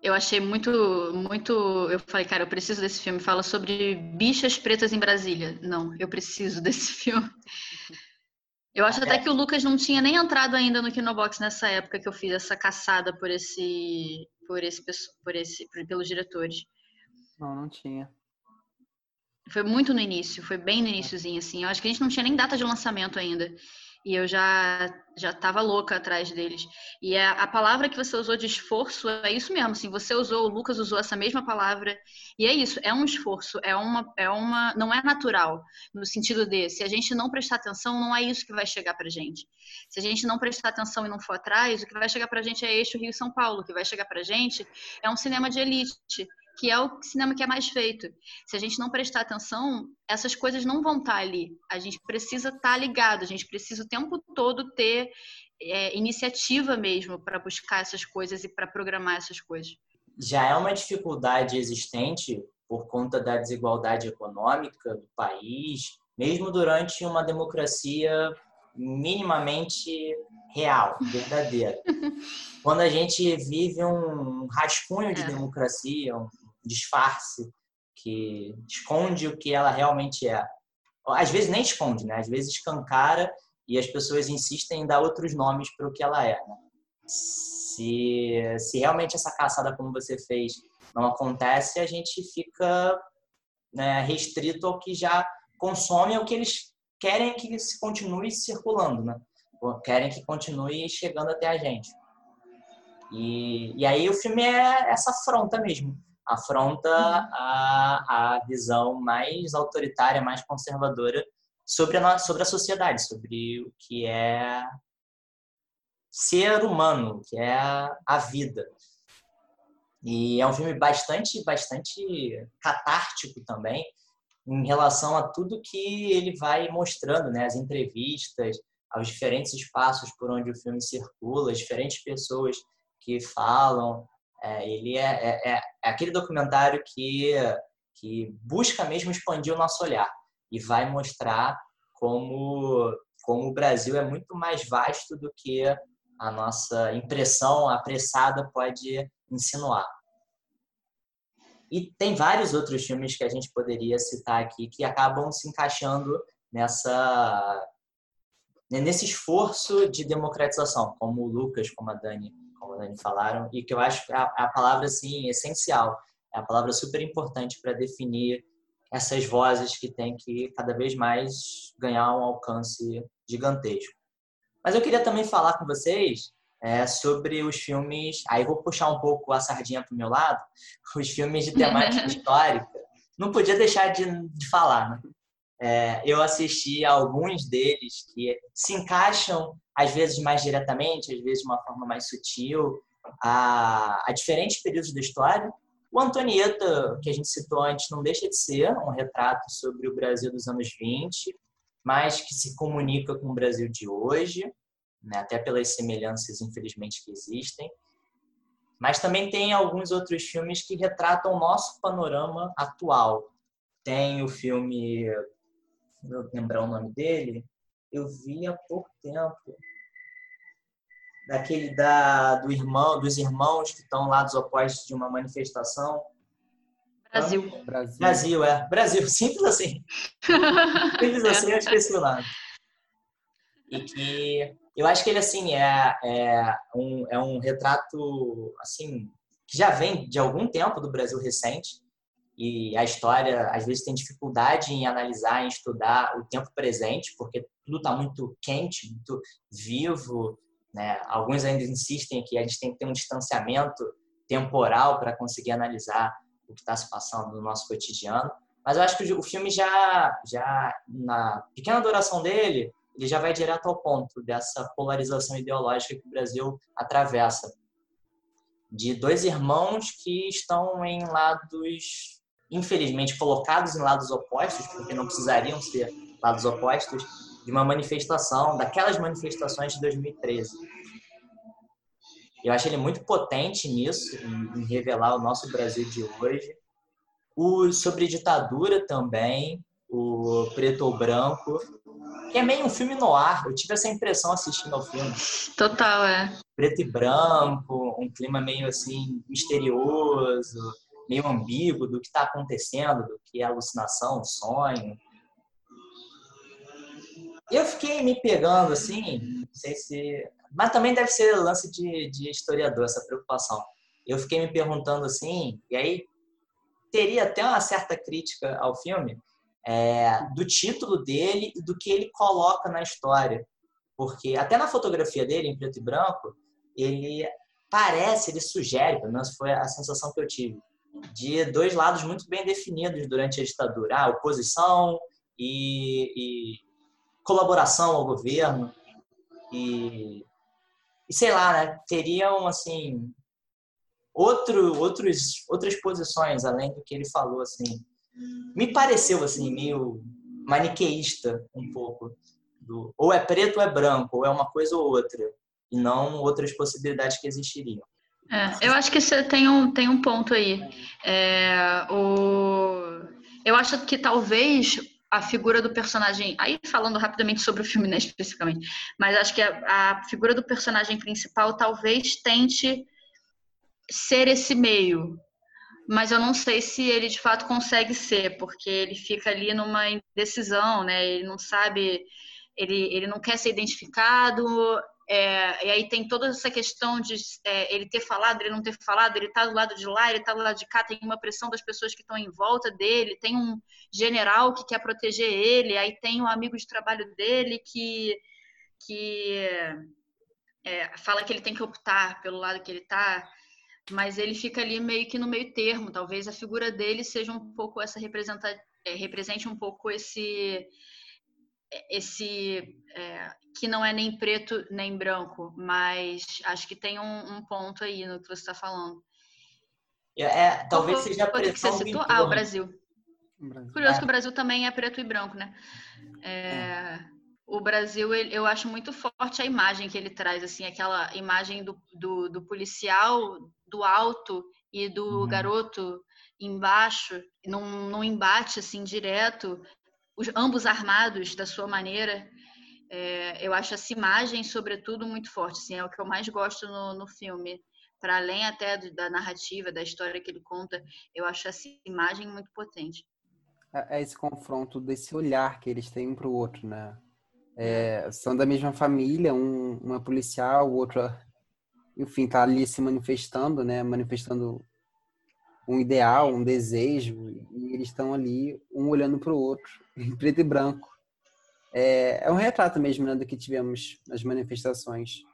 Eu achei muito, muito. Eu falei, cara, eu preciso desse filme. Fala sobre bichas pretas em Brasília. Não, eu preciso desse filme. Eu acho até que o Lucas não tinha nem entrado ainda no Kinobox nessa época que eu fiz essa caçada por esse, por esse, por esse, pelos diretores. Não, não tinha. Foi muito no início, foi bem no iníciozinho, assim. Eu acho que a gente não tinha nem data de lançamento ainda e eu já já estava louca atrás deles. E a, é, a, palavra que você usou de esforço é isso mesmo. Assim, você usou, o Lucas usou essa mesma palavra. E é isso, é um esforço, é uma, é uma, não é natural no sentido de se a gente não prestar atenção, não é isso que vai chegar para gente. Se a gente não prestar atenção e não for atrás, o que vai chegar para gente é eixo Rio São Paulo. O que vai chegar para gente é um cinema de elite que é o cinema que é mais feito. Se a gente não prestar atenção, essas coisas não vão estar ali. A gente precisa estar ligado, a gente precisa o tempo todo ter é, iniciativa mesmo para buscar essas coisas e para programar essas coisas. Já é uma dificuldade existente por conta da desigualdade econômica do país, mesmo durante uma democracia minimamente real, verdadeira. Quando a gente vive um rascunho de é. democracia, um disfarce que esconde o que ela realmente é. Às vezes nem esconde, né? Às vezes escancara e as pessoas insistem em dar outros nomes para o que ela é. Né? Se, se realmente essa caçada como você fez não acontece, a gente fica né, restrito ao que já consome, ao que eles querem que se continue circulando, né? querem que continue chegando até a gente. E, e aí o filme é essa afronta mesmo afronta a, a visão mais autoritária, mais conservadora sobre a, sobre a sociedade, sobre o que é ser humano, o que é a vida. E é um filme bastante, bastante catártico também, em relação a tudo que ele vai mostrando, né? As entrevistas, aos diferentes espaços por onde o filme circula, as diferentes pessoas que falam, é, ele é, é, é, é, aquele documentário que, que busca mesmo expandir o nosso olhar e vai mostrar como, como o Brasil é muito mais vasto do que a nossa impressão apressada pode insinuar. E tem vários outros filmes que a gente poderia citar aqui que acabam se encaixando nessa nesse esforço de democratização, como o Lucas, como a Dani a Dani falaram, e que eu acho que é a, a palavra assim essencial, é a palavra super importante para definir essas vozes que têm que cada vez mais ganhar um alcance gigantesco. Mas eu queria também falar com vocês é, sobre os filmes. Aí vou puxar um pouco a sardinha para o meu lado, os filmes de temática histórica. Não podia deixar de, de falar, né? É, eu assisti a alguns deles que se encaixam, às vezes mais diretamente, às vezes de uma forma mais sutil, a, a diferentes períodos da história. O Antonieta, que a gente citou antes, não deixa de ser um retrato sobre o Brasil dos anos 20, mas que se comunica com o Brasil de hoje, né, até pelas semelhanças, infelizmente, que existem. Mas também tem alguns outros filmes que retratam o nosso panorama atual. Tem o filme eu lembrar o nome dele, eu vi há pouco tempo. Daquele da, do irmão, dos irmãos que estão lá dos opostos de uma manifestação. Brasil. Brasil. Brasil, é. Brasil, simples assim. simples assim, eu esqueci o nome. E que eu acho que ele, assim, é, é, um, é um retrato, assim, que já vem de algum tempo do Brasil recente, e a história às vezes tem dificuldade em analisar, em estudar o tempo presente, porque tudo está muito quente, muito vivo Né? Alguns ainda insistem que a gente tem que ter um distanciamento temporal para conseguir analisar o que está se passando no nosso cotidiano. Mas eu acho que o filme já, já na pequena duração dele, ele já vai direto ao ponto dessa polarização ideológica que o Brasil atravessa. De dois irmãos que estão em lados, infelizmente, colocados em lados opostos, porque não precisariam ser lados opostos, de uma manifestação, daquelas manifestações de 2013. Eu acho ele muito potente nisso, em, revelar o nosso Brasil de hoje. O sobre ditadura também, o preto ou branco, que é meio um filme no ar. Eu tive essa impressão assistindo ao filme. Total, é. Preto e branco, um clima meio assim misterioso, meio ambíguo do que está acontecendo, do que é alucinação, sonho. Eu fiquei me pegando assim, não sei se. Mas também deve ser lance de, de historiador, essa preocupação. Eu fiquei me perguntando assim, e aí teria até uma certa crítica ao filme, é, do título dele e do que ele coloca na história. Porque até na fotografia dele, em preto e branco, ele parece, ele sugere, pelo menos foi a sensação que eu tive, de dois lados muito bem definidos durante a ditadura. A oposição e, e colaboração ao governo. E, e sei lá, né, teriam, assim, outro, outros, outras posições, além do que ele falou, assim, me pareceu assim meio maniqueísta um pouco. Do, ou é preto ou é branco, ou é uma coisa ou outra, e não outras possibilidades que existiriam. É, eu acho que você tem um, tem um ponto aí. É, o, eu acho que talvez a figura do personagem, aí falando rapidamente sobre o filme, né, especificamente, mas acho que a, a figura do personagem principal talvez tente ser esse meio, mas eu não sei se ele de fato consegue ser, porque ele fica ali numa indecisão, né? Ele não sabe, ele, ele não quer ser identificado, é, e aí tem toda essa questão de é, ele ter falado, ele não ter falado, ele tá do lado de lá, ele tá do lado de cá, tem uma pressão das pessoas que estão em volta dele, tem um general que quer proteger ele, aí tem um amigo de trabalho dele que, que é, fala que ele tem que optar pelo lado que ele tá mas ele fica ali meio que no meio termo. Talvez a figura dele seja um pouco essa representa, é, represente um pouco esse esse é, que não é nem preto nem branco, mas acho que tem um, um ponto aí no que você está falando. É, é talvez Qual, seja a pressão que você citou? Ah, o Brasil. Brasil. Curioso é. que o Brasil também é preto e branco, né? É, é o Brasil, eu acho muito forte a imagem que ele traz, assim, aquela imagem do, do, do policial do alto e do uhum. garoto embaixo, num, num embate, assim, direto, os, ambos armados da sua maneira. É, eu acho essa imagem, sobretudo, muito forte, assim, é o que eu mais gosto no, no filme. Para além até da narrativa, da história que ele conta, eu acho essa imagem muito potente. É, é esse confronto desse olhar que eles têm um para o outro, né? é, são da mesma família, um, uma policial, o outro, enfim, tá ali se manifestando, né? Manifestando um ideal, um desejo, e eles estão ali, um olhando para o outro, em preto e branco. É, é um retrato mesmo né, do que tivemos nas manifestações.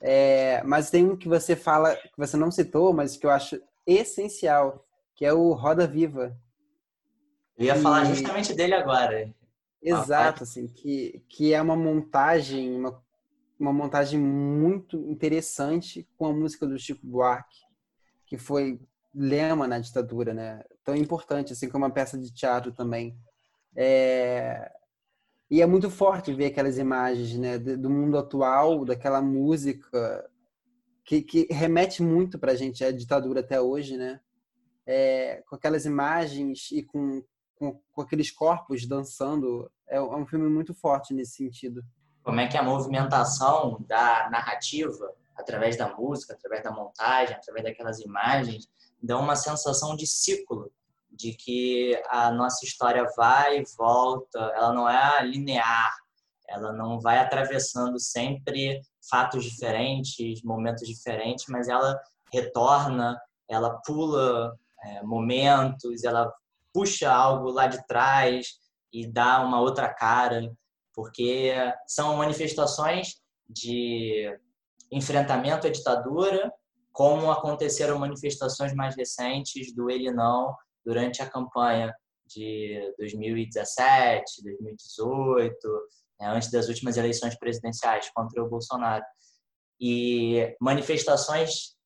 É, mas tem um que você fala, que você não citou, mas que eu acho essencial, que é o Roda Viva. Eu ia e... falar justamente dele agora. Exato, assim, que, que é uma montagem, uma, uma montagem muito interessante com a música do Chico Buarque, que foi lema na ditadura, né? Tão importante, assim como uma peça de teatro também. É... E é muito forte ver aquelas imagens, né, do mundo atual, daquela música que, que remete muito para a gente à ditadura até hoje, né? É, com aquelas imagens e com, com, com aqueles corpos dançando. É, é um filme muito forte nesse sentido. Como é que a movimentação da narrativa, através da música, através da montagem, através daquelas imagens, dá uma sensação de ciclo, de que a nossa história vai e volta, ela não é linear, ela não vai atravessando sempre fatos diferentes, momentos diferentes, mas ela retorna, ela pula é, momentos, ela puxa algo lá de trás e dá uma outra cara, porque são manifestações de enfrentamento à ditadura, como aconteceram manifestações mais recentes do Ele Não durante a campanha de 2017, 2018, né, antes das últimas eleições presidenciais contra o Bolsonaro. E manifestações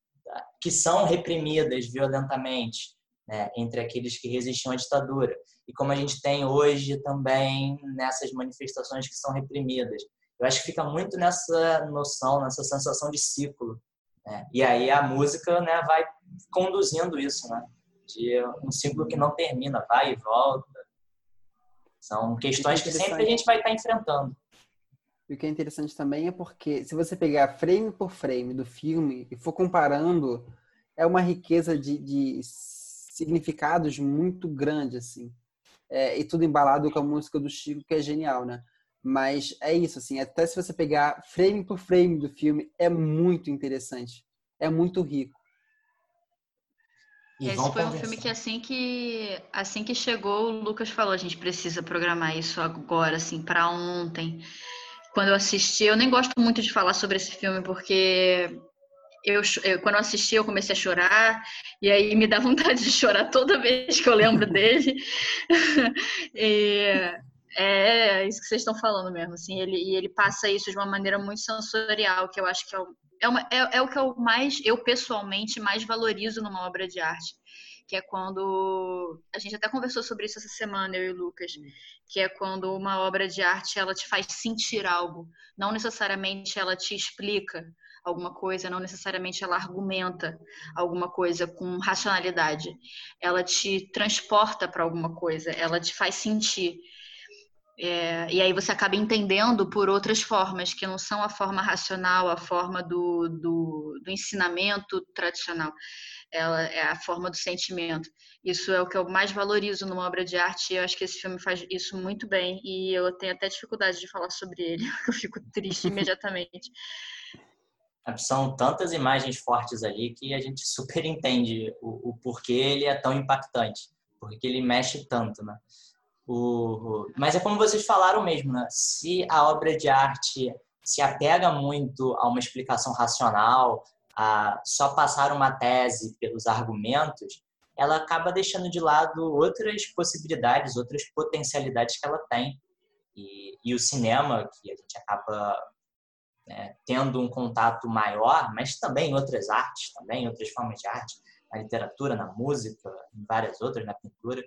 que são reprimidas violentamente né, entre aqueles que resistiam à ditadura. E como a gente tem hoje também nessas manifestações que são reprimidas. Eu acho que fica muito nessa noção, nessa sensação de ciclo. Né? E aí a música né, vai conduzindo isso, né? de um ciclo que não termina, vai e volta. São questões que sempre a gente vai estar enfrentando. E o que é interessante também é porque, se você pegar frame por frame do filme e for comparando, é uma riqueza de, de significados muito grande, assim. É, e tudo embalado com a música do Chico, que é genial, né? Mas é isso, assim, até se você pegar frame por frame do filme, é muito interessante. É muito rico. E Esse foi conversar. um filme que assim que assim que chegou, o Lucas falou, a gente precisa programar isso agora, assim, para ontem. Quando eu assisti, eu nem gosto muito de falar sobre esse filme porque eu, eu, quando eu assisti, eu comecei a chorar, e aí me dá vontade de chorar toda vez que eu lembro dele. e, é, é isso que vocês estão falando mesmo, assim, ele, e ele passa isso de uma maneira muito sensorial, que eu acho que é o, é, uma, é, é o que eu mais, eu pessoalmente, mais valorizo numa obra de arte que é quando a gente até conversou sobre isso essa semana eu e o Lucas, que é quando uma obra de arte ela te faz sentir algo, não necessariamente ela te explica alguma coisa, não necessariamente ela argumenta alguma coisa com racionalidade, ela te transporta para alguma coisa, ela te faz sentir. É, e aí você acaba entendendo por outras formas, que não são a forma racional, a forma do, do, do ensinamento tradicional. Ela é a forma do sentimento. Isso é o que eu mais valorizo numa obra de arte e eu acho que esse filme faz isso muito bem e eu tenho até dificuldade de falar sobre ele, eu fico triste imediatamente. São tantas imagens fortes ali que a gente super entende o, o porquê ele é tão impactante, porque ele mexe tanto, né? O, mas é como vocês falaram mesmo, né? Se a obra de arte se apega muito a uma explicação racional, a só passar uma tese pelos argumentos, ela acaba deixando de lado outras possibilidades, outras potencialidades que ela tem. E, e o cinema, que a gente acaba né, tendo um contato maior, mas também outras artes, também outras formas de arte, na literatura, na música, em várias outras, na pintura,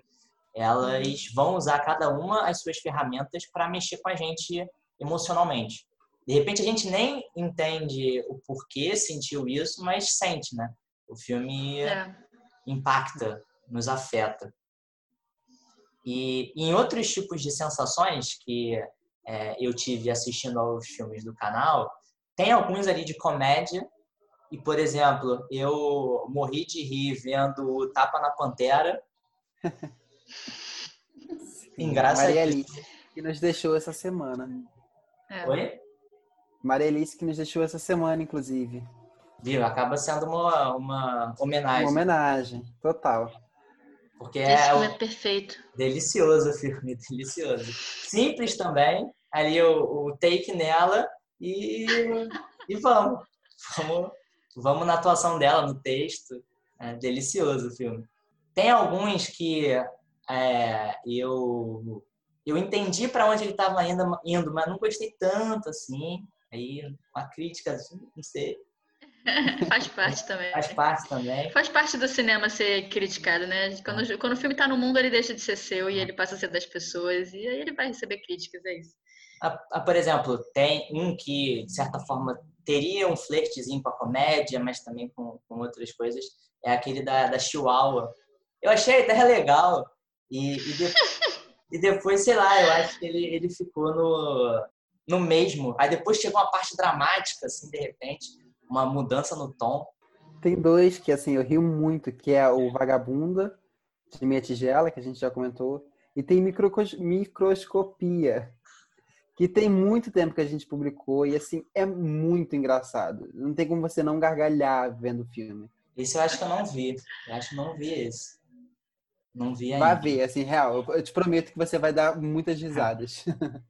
elas vão usar cada uma as suas ferramentas para mexer com a gente emocionalmente. De repente a gente nem entende o porquê sentiu isso, mas sente, né? O filme é. impacta, nos afeta. E em outros tipos de sensações que é, eu tive assistindo aos filmes do canal, tem alguns ali de comédia. E, por exemplo, eu morri de rir vendo o Tapa na Pantera. Engraçado. Maria Alice, que nos deixou essa semana. É. Oi? Maria Alice, que nos deixou essa semana, inclusive. Viu? Acaba sendo uma, uma homenagem. Uma homenagem, total. Porque Esse é, filme é perfeito. Delicioso o filme, delicioso. Simples também. Ali o, o take nela e, e vamos. vamos. Vamos na atuação dela, no texto. É delicioso o filme. Tem alguns que é, eu eu entendi para onde ele estava indo, indo, mas não gostei tanto assim. Aí uma crítica, assim, não sei. Faz parte também. Faz parte também. Faz parte do cinema ser criticado, né? Quando, é. quando o filme está no mundo, ele deixa de ser seu e ele passa a ser das pessoas. E aí ele vai receber críticas, é isso. A, a, por exemplo, tem um que, de certa forma, teria um flertezinho com a comédia, mas também com, com outras coisas. É aquele da, da Chihuahua. Eu achei até legal, e, e, de, e, depois, sei lá, eu acho que ele, ele ficou no, no mesmo. Aí depois chegou uma parte dramática, assim, de repente, uma mudança no tom. Tem dois que, assim, eu rio muito, que é o Vagabunda, de Minha Tigela, que a gente já comentou, e tem Microscopia, que tem muito tempo que a gente publicou, e, assim, é muito engraçado. Não tem como você não gargalhar vendo o filme. Esse eu acho que eu não vi. Eu acho que não vi esse. Não vi ainda. Vai ver, assim, real. Eu te prometo que você vai dar muitas risadas.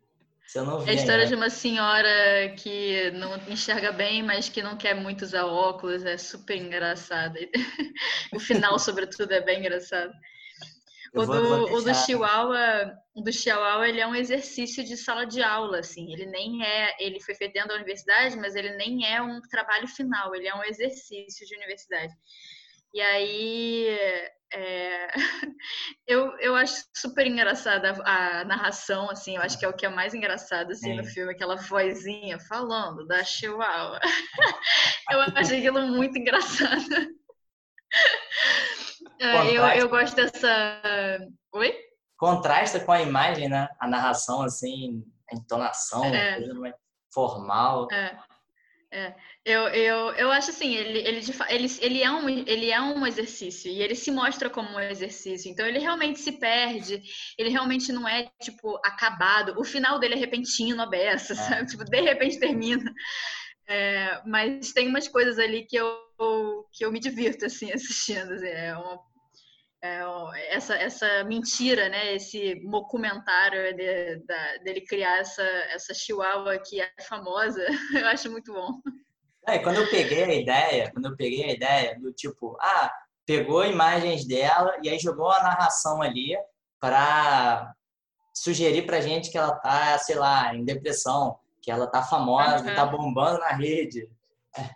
Se eu não vi É a história ainda. de uma senhora que não enxerga bem, mas que não quer muito usar óculos. É super engraçado. O final, sobretudo, é bem engraçado. Eu O vou- do, vou o do. Chihuahua, o do Chihuahua, ele é um exercício de sala de aula, assim. Ele nem é, ele foi feito dentro da universidade, mas ele nem é um trabalho final. Ele é um exercício de universidade. E aí, é, eu, eu acho super engraçada a, a narração, assim. Eu acho que é o que é mais engraçado assim no Sim. filme, aquela vozinha falando da Chihuahua. eu acho aquilo muito engraçado. É, eu, eu gosto dessa. Oi? Contrasta com a imagem, né? A narração, assim, a entonação, É. coisa mais formal. É, é. Eu, eu, eu acho assim, ele, ele, ele, ele, é um, ele é um exercício e ele se mostra como um exercício. Então ele realmente se perde, ele realmente não é, tipo, acabado. O final dele é repentino, a beça, sabe? Tipo, de repente termina. É, mas tem umas coisas ali que eu, que eu me divirto, assim, assistindo. assim, é uma, essa, essa mentira, né? Esse documentário de, da- dele criar essa, essa chihuahua que é famosa, eu acho muito bom. É, quando eu peguei a ideia, quando eu peguei a ideia do tipo, ah, pegou imagens dela e aí jogou a narração ali para sugerir pra gente que ela tá, sei lá, em depressão, que ela tá famosa, Aham. tá bombando na rede. É.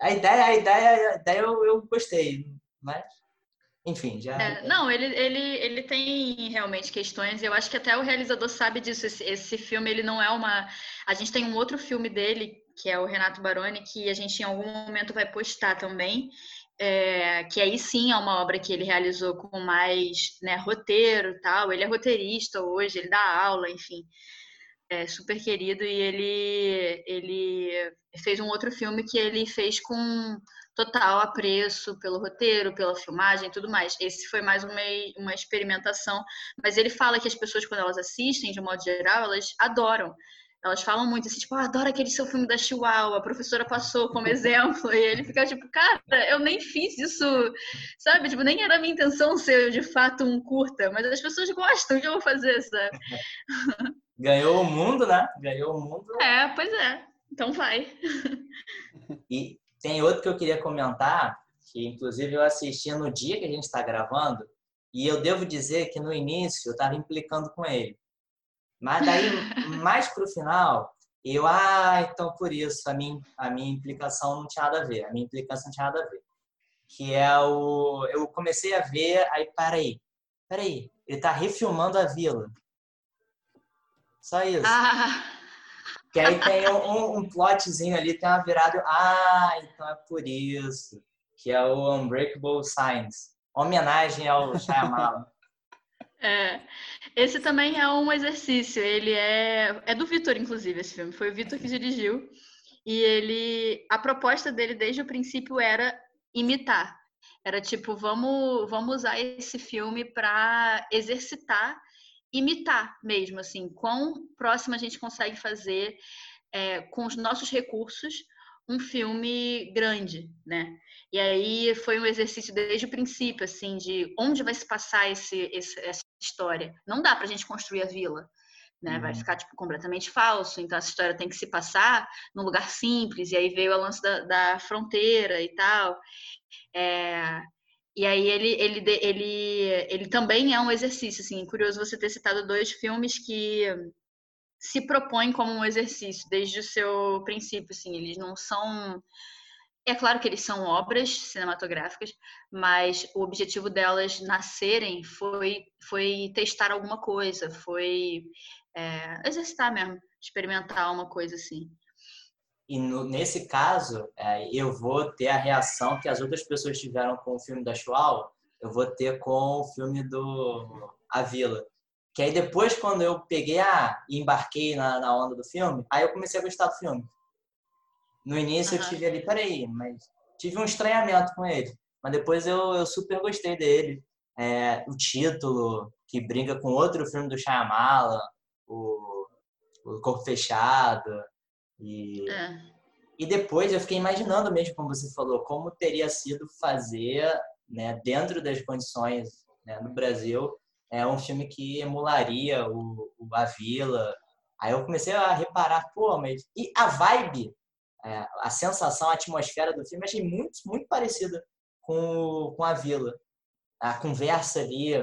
A ideia, a ideia, a ideia eu, eu gostei, mas enfim, já É, não, ele, ele, ele tem realmente questões. Eu acho que até o realizador sabe disso. Esse, esse filme, ele não é uma. A gente tem um outro filme dele, que é o Renato Baroni, que a gente em algum momento vai postar também. é, que aí sim é uma obra que ele realizou com mais né, roteiro e tal. Ele é roteirista hoje, ele dá aula, enfim. É super querido. E ele, ele fez um outro filme que ele fez com total apreço pelo roteiro, pela filmagem e tudo mais. Esse foi mais uma, uma experimentação. Mas ele fala que as pessoas, quando elas assistem, de um modo geral, elas adoram. Elas falam muito assim, tipo, ah, adoro aquele seu filme da Chihuahua, a professora passou como exemplo. E ele fica tipo, cara, eu nem fiz isso, sabe? Tipo, nem era a minha intenção ser de fato um curta, mas as pessoas gostam, o que eu vou fazer, sabe? ganhou o mundo, né? Ganhou o mundo. É, pois é. Então vai. E tem outro que eu queria comentar, que inclusive eu assisti no dia que a gente está gravando, e eu devo dizer que no início eu estava implicando com ele. Mas daí, mais pro final, eu, ah, então por isso, a minha, a minha implicação não tinha nada a ver, a minha implicação não tinha nada a ver. Que é o. Eu comecei a ver, aí, peraí, peraí, ele tá refilmando a vila. Só isso. Ah, Que aí tem um, um plotzinho ali, tem uma virada. Ah, então é por isso. Que é o Unbreakable Science. Homenagem ao Shyamalan. É, esse também é um exercício. Ele é, é do Vitor, inclusive, esse filme. Foi o Vitor que dirigiu. E ele, a proposta dele desde o princípio era imitar. Era tipo, vamos, vamos usar esse filme para exercitar, imitar mesmo, assim, quão próximo a gente consegue fazer é, com os nossos recursos um filme grande, né? E aí foi um exercício desde o princípio, assim, de onde vai se passar esse, esse essa história. Não dá para a gente construir a vila, né? Vai Uhum. ficar tipo completamente falso. Então essa história tem que se passar num lugar simples. E aí veio o lance da, da fronteira e tal. É, e aí ele, ele, ele, ele também é um exercício, assim, curioso você ter citado dois filmes que se propõem como um exercício desde o seu princípio, assim, eles não são é claro que eles são obras cinematográficas, mas o objetivo delas nascerem foi, foi testar alguma coisa, foi é, exercitar mesmo, experimentar uma coisa assim. E no- nesse caso, é, eu vou ter a reação que as outras pessoas tiveram com o filme da Chual, eu vou ter com o filme do A Vila. Que aí depois, quando eu peguei a, e embarquei na, na onda do filme, aí eu comecei a gostar do filme. No início eu Aham. tive ali, peraí, mas tive um estranhamento com ele. Mas depois eu, eu super gostei dele. É, o título, que brinca com outro filme do Shyamalan, o, o Corpo Fechado. E, É. e depois eu fiquei imaginando mesmo, como você falou, como teria sido fazer, né, dentro das condições né, no Brasil, é um filme que emularia o, o A Vila, Aí eu comecei a reparar, pô, mas. E a vibe, é, a sensação, a atmosfera do filme, achei muito, muito parecida com, com a vila. A conversa ali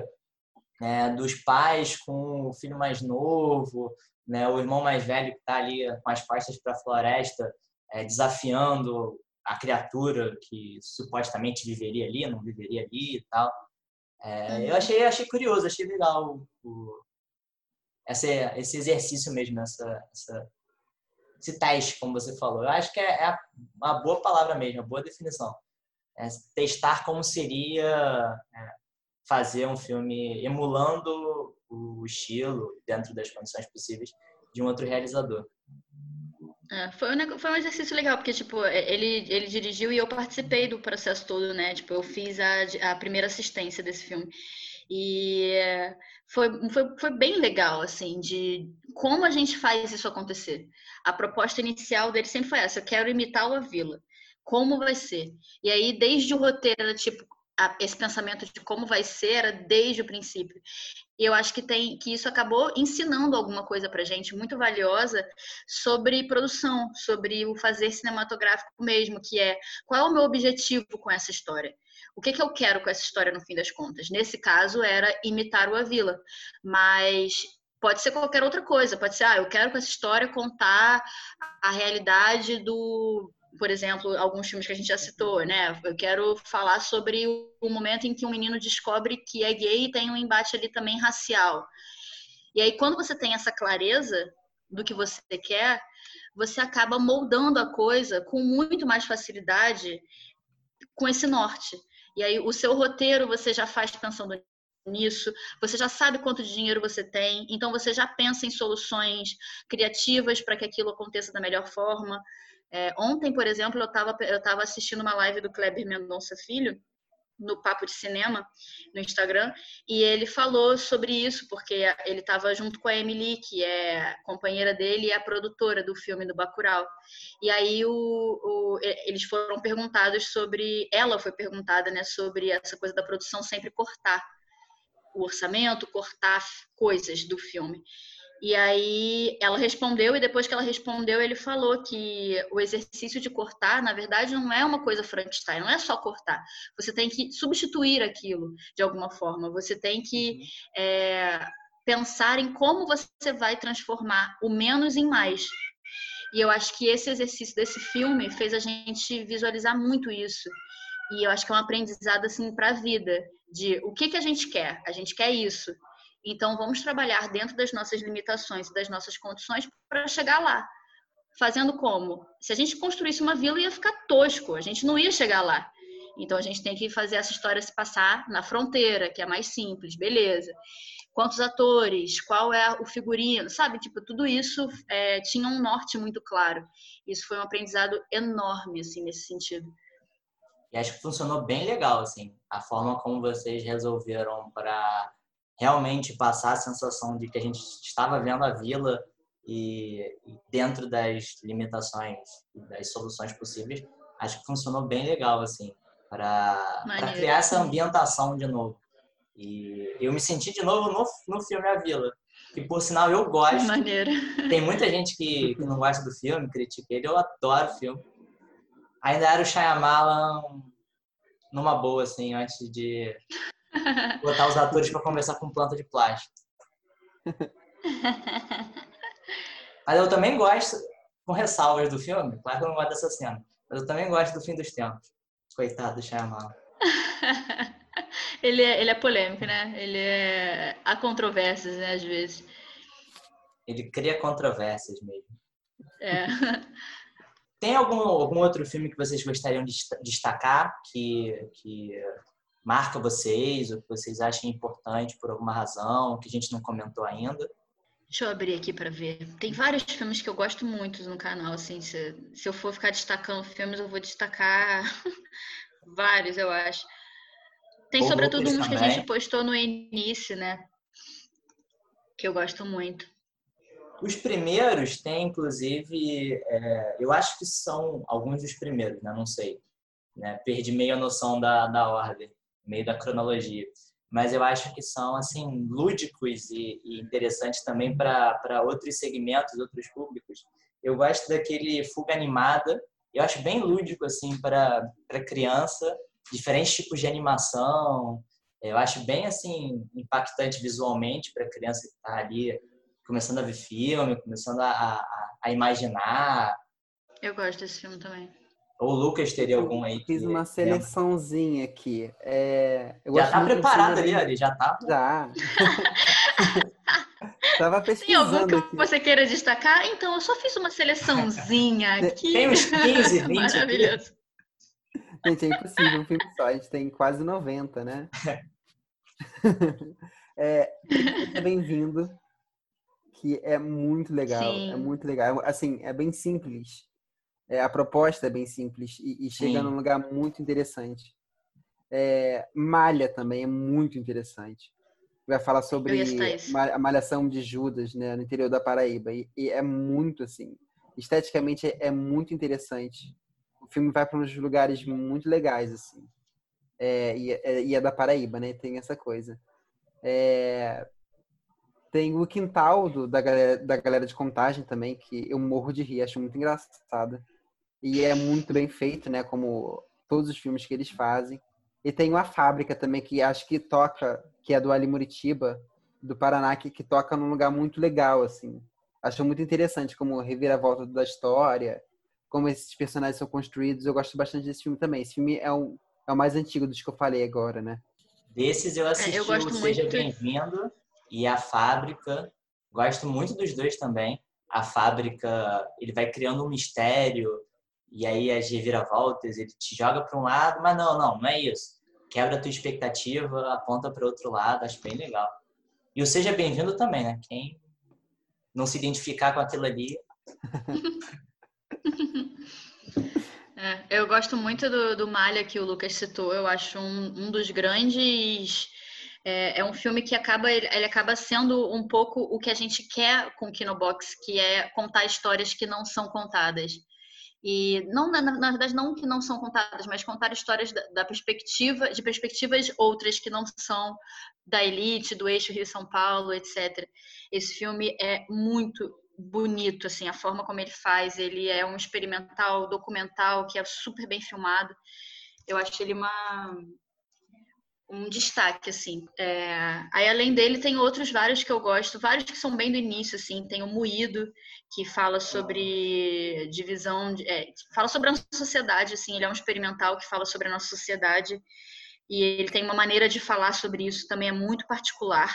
né, dos pais com o filho mais novo, né, o irmão mais velho que está ali com as costas para a floresta, é, desafiando a criatura que supostamente viveria ali, não viveria ali e tal. É, eu achei, achei curioso, achei legal o, esse, esse exercício mesmo, essa, essa, esse teste, como você falou. Eu acho que é, é uma boa palavra mesmo, uma boa definição. É testar como seria é, fazer um filme emulando o estilo, dentro das condições possíveis, de um outro realizador. É, foi, um, foi um exercício legal, porque, tipo, ele, ele dirigiu e eu participei do processo todo, né? Tipo, eu fiz a, a primeira assistência desse filme. E foi, foi, foi bem legal, assim, de como a gente faz isso acontecer. A proposta inicial dele sempre foi essa: eu quero imitar o Avila. Como vai ser? E aí, desde o roteiro, tipo, esse pensamento de como vai ser era desde o princípio. E eu acho que tem que isso acabou ensinando alguma coisa para gente muito valiosa sobre produção, sobre o fazer cinematográfico mesmo, que é qual é o meu objetivo com essa história. O que, que eu quero com essa história no fim das contas? Nesse caso era imitar o Avila, mas pode ser qualquer outra coisa. Pode ser, ah, eu quero com essa história contar a realidade do por exemplo, alguns filmes que a gente já citou, né? Eu quero falar sobre o momento em que um menino descobre que é gay e tem um embate ali também racial. E aí, quando você tem essa clareza do que você quer, você acaba moldando a coisa com muito mais facilidade com esse norte. E aí, o seu roteiro você já faz pensando nisso, você já sabe quanto dinheiro você tem, então você já pensa em soluções criativas para que aquilo aconteça da melhor forma. É, ontem, por exemplo, eu estava eu tava assistindo uma live do Kleber Mendonça Filho, no Papo de Cinema, no Instagram, e ele falou sobre isso, porque ele estava junto com a Emily, que é companheira dele e é a produtora do filme do Bacurau. E aí o, o, eles foram perguntados sobre, ela foi perguntada, né, sobre essa coisa da produção sempre cortar o orçamento, cortar coisas do filme. E aí ela respondeu, e depois que ela respondeu, ele falou que o exercício de cortar, na verdade, não é uma coisa Frankenstein, não é só cortar. Você tem que substituir aquilo de alguma forma. Você tem que é, pensar em como você vai transformar o menos em mais. E eu acho que esse exercício desse filme fez a gente visualizar muito isso. E eu acho que é um aprendizado assim para a vida, de o que que a gente quer? A gente quer isso. Então, vamos trabalhar dentro das nossas limitações e das nossas condições para chegar lá. Fazendo como? Se a gente construísse uma vila, ia ficar tosco, a gente não ia chegar lá. Então, a gente tem que fazer essa história se passar na fronteira, que é mais simples, beleza. Quantos atores, qual é o figurino, sabe? Tipo, tudo isso é, tinha um norte muito claro. Isso foi um aprendizado enorme, assim, nesse sentido. E acho que funcionou bem legal, assim, a forma como vocês resolveram para realmente passar a sensação de que a gente estava vendo a vila e, dentro das limitações das soluções possíveis, acho que funcionou bem legal assim para criar essa ambientação de novo. E eu me senti de novo no, no filme A Vila, que por sinal eu gosto. Maneiro. Tem muita gente que, que não gosta do filme, critica ele, eu adoro o filme. Ainda era o Shyamalan numa boa, assim, antes de Botar os atores para conversar com planta de plástico. Mas eu também gosto, com ressalvas do filme, claro que eu não gosto dessa cena, mas eu também gosto do fim dos tempos. Coitado do Shyamalan. ele, é, ele é polêmico, né? Ele é... Há controvérsias, né, às vezes. Ele cria controvérsias mesmo. É. Tem algum, algum outro filme que vocês gostariam de destacar que, que marca vocês, ou que vocês achem importante por alguma razão, que a gente não comentou ainda? Deixa eu abrir aqui para ver. Tem vários filmes que eu gosto muito no canal, assim, se, se eu for ficar destacando filmes, eu vou destacar vários, eu acho. Tem Ou sobretudo uns que a gente postou no início, né? Que eu gosto muito. Os primeiros tem, inclusive, é, eu acho que são alguns dos primeiros, né? Não sei. Né? Perdi meio a noção da, da ordem meio da cronologia. mas eu acho que são assim lúdicos e, e interessantes também para outros segmentos, outros públicos. Eu gosto daquele Fuga Animada, eu acho bem lúdico assim para criança, diferentes tipos de animação. Eu acho bem assim impactante visualmente para criança que está ali começando a ver filme, começando a, a, a imaginar. Eu gosto desse filme também. Ou o Lucas teria algum aí? Fiz uma seleçãozinha aqui. É, já tá preparado ali, ali, já tá. Já. Tava pesquisando. Tem algum que aqui. você queira destacar? Então, eu só fiz uma seleçãozinha aqui. Tem uns 15, 20 Maravilhoso. Gente, é impossível um filme só. A gente tem quase 90, né? é, é bem-vindo. Que é muito legal. Sim. É muito legal. Assim, é bem simples. É, a proposta é bem simples e, e chega Sim. num lugar muito interessante. É, Malha também é muito interessante. Vai falar sobre a malhação de Judas, né, no interior da Paraíba. E, e é muito assim, esteticamente é, é muito interessante. O filme vai para uns lugares muito legais assim. É, e, é, e é da Paraíba, né? Tem essa coisa. É, tem o quintal do- da, galera, da galera de contagem também, que eu morro de rir, acho muito engraçado. E é muito bem feito, né? Como todos os filmes que eles fazem. E tem uma fábrica também que acho que toca, que é do Ali Muritiba, do Paraná, que, que toca num lugar muito legal, assim. Acho muito interessante como reviravolta da história, como esses personagens são construídos. Eu gosto bastante desse filme também. Esse filme é, um, é o mais antigo dos que eu falei agora, né? Desses eu assisti É, eu gosto o Seja muito- Bem-vindo e A Fábrica. Gosto muito dos dois também. A Fábrica, ele vai criando um mistério e aí as reviravoltas, ele te joga para um lado, mas não, não, não é isso. Quebra a tua expectativa, aponta para outro lado, acho bem legal. E o Seja Bem-vindo também, né? Quem não se identificar com aquilo ali, É, eu gosto muito do, do Malha que o Lucas citou. Eu acho um, um dos grandes. É, é um filme que acaba ele, acaba sendo um pouco o que a gente quer com o Kinobox, que é contar histórias que não são contadas. E não na, verdade não que não são contadas, mas contar histórias da, da perspectiva de perspectivas outras que não são da elite, do eixo Rio São Paulo, etc. Esse filme é muito bonito, assim, a forma como ele faz. Ele é um experimental, documental, que é super bem filmado. Eu acho ele uma um destaque, assim. É... Aí, além dele, tem outros vários que eu gosto, vários que são bem do início, assim. Tem o Moído, que fala sobre divisão, de... é, fala sobre a nossa sociedade, assim. Ele é um experimental que fala sobre a nossa sociedade. E ele tem uma maneira de falar sobre isso também é muito particular.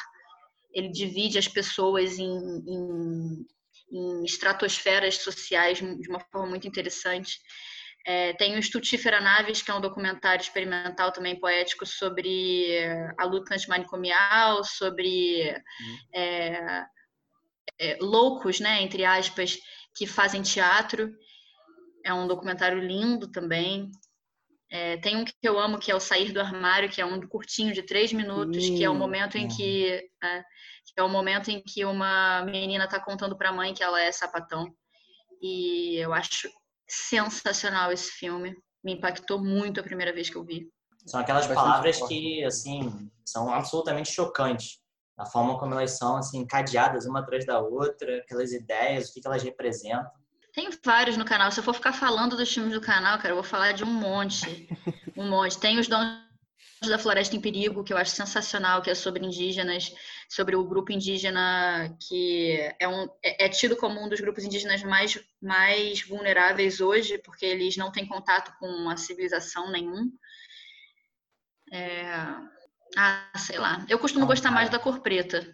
Ele divide as pessoas em, em em estratosferas sociais de uma forma muito interessante. É, tem o Estutífera Naves, que é um documentário experimental também poético sobre a luta antimanicomial, sobre é, é, loucos, né, entre aspas, que fazem teatro. É um documentário lindo também. É, tem um que eu amo, que é o Sair do Armário, que é um curtinho de três minutos, que é o momento em que, é, que é o momento em que uma menina está contando para a mãe que ela é sapatão. E eu acho sensacional esse filme. Me impactou muito a primeira vez que eu vi. São aquelas Bastante palavras forte. que, assim, são absolutamente chocantes. A forma como elas são, assim, encadeadas uma atrás da outra, aquelas ideias, o que que elas representam. Tem vários no canal. Se eu for ficar falando dos filmes do canal, cara, eu vou falar de um monte. Um monte. Tem os Dons da Floresta em Perigo, que eu acho sensacional, que é sobre indígenas, sobre o grupo indígena que é, um, é, é tido como um dos grupos indígenas mais, mais vulneráveis hoje, porque eles não têm contato com a civilização nenhum. É... Ah, sei lá. Eu costumo Não, gostar mais da cor preta.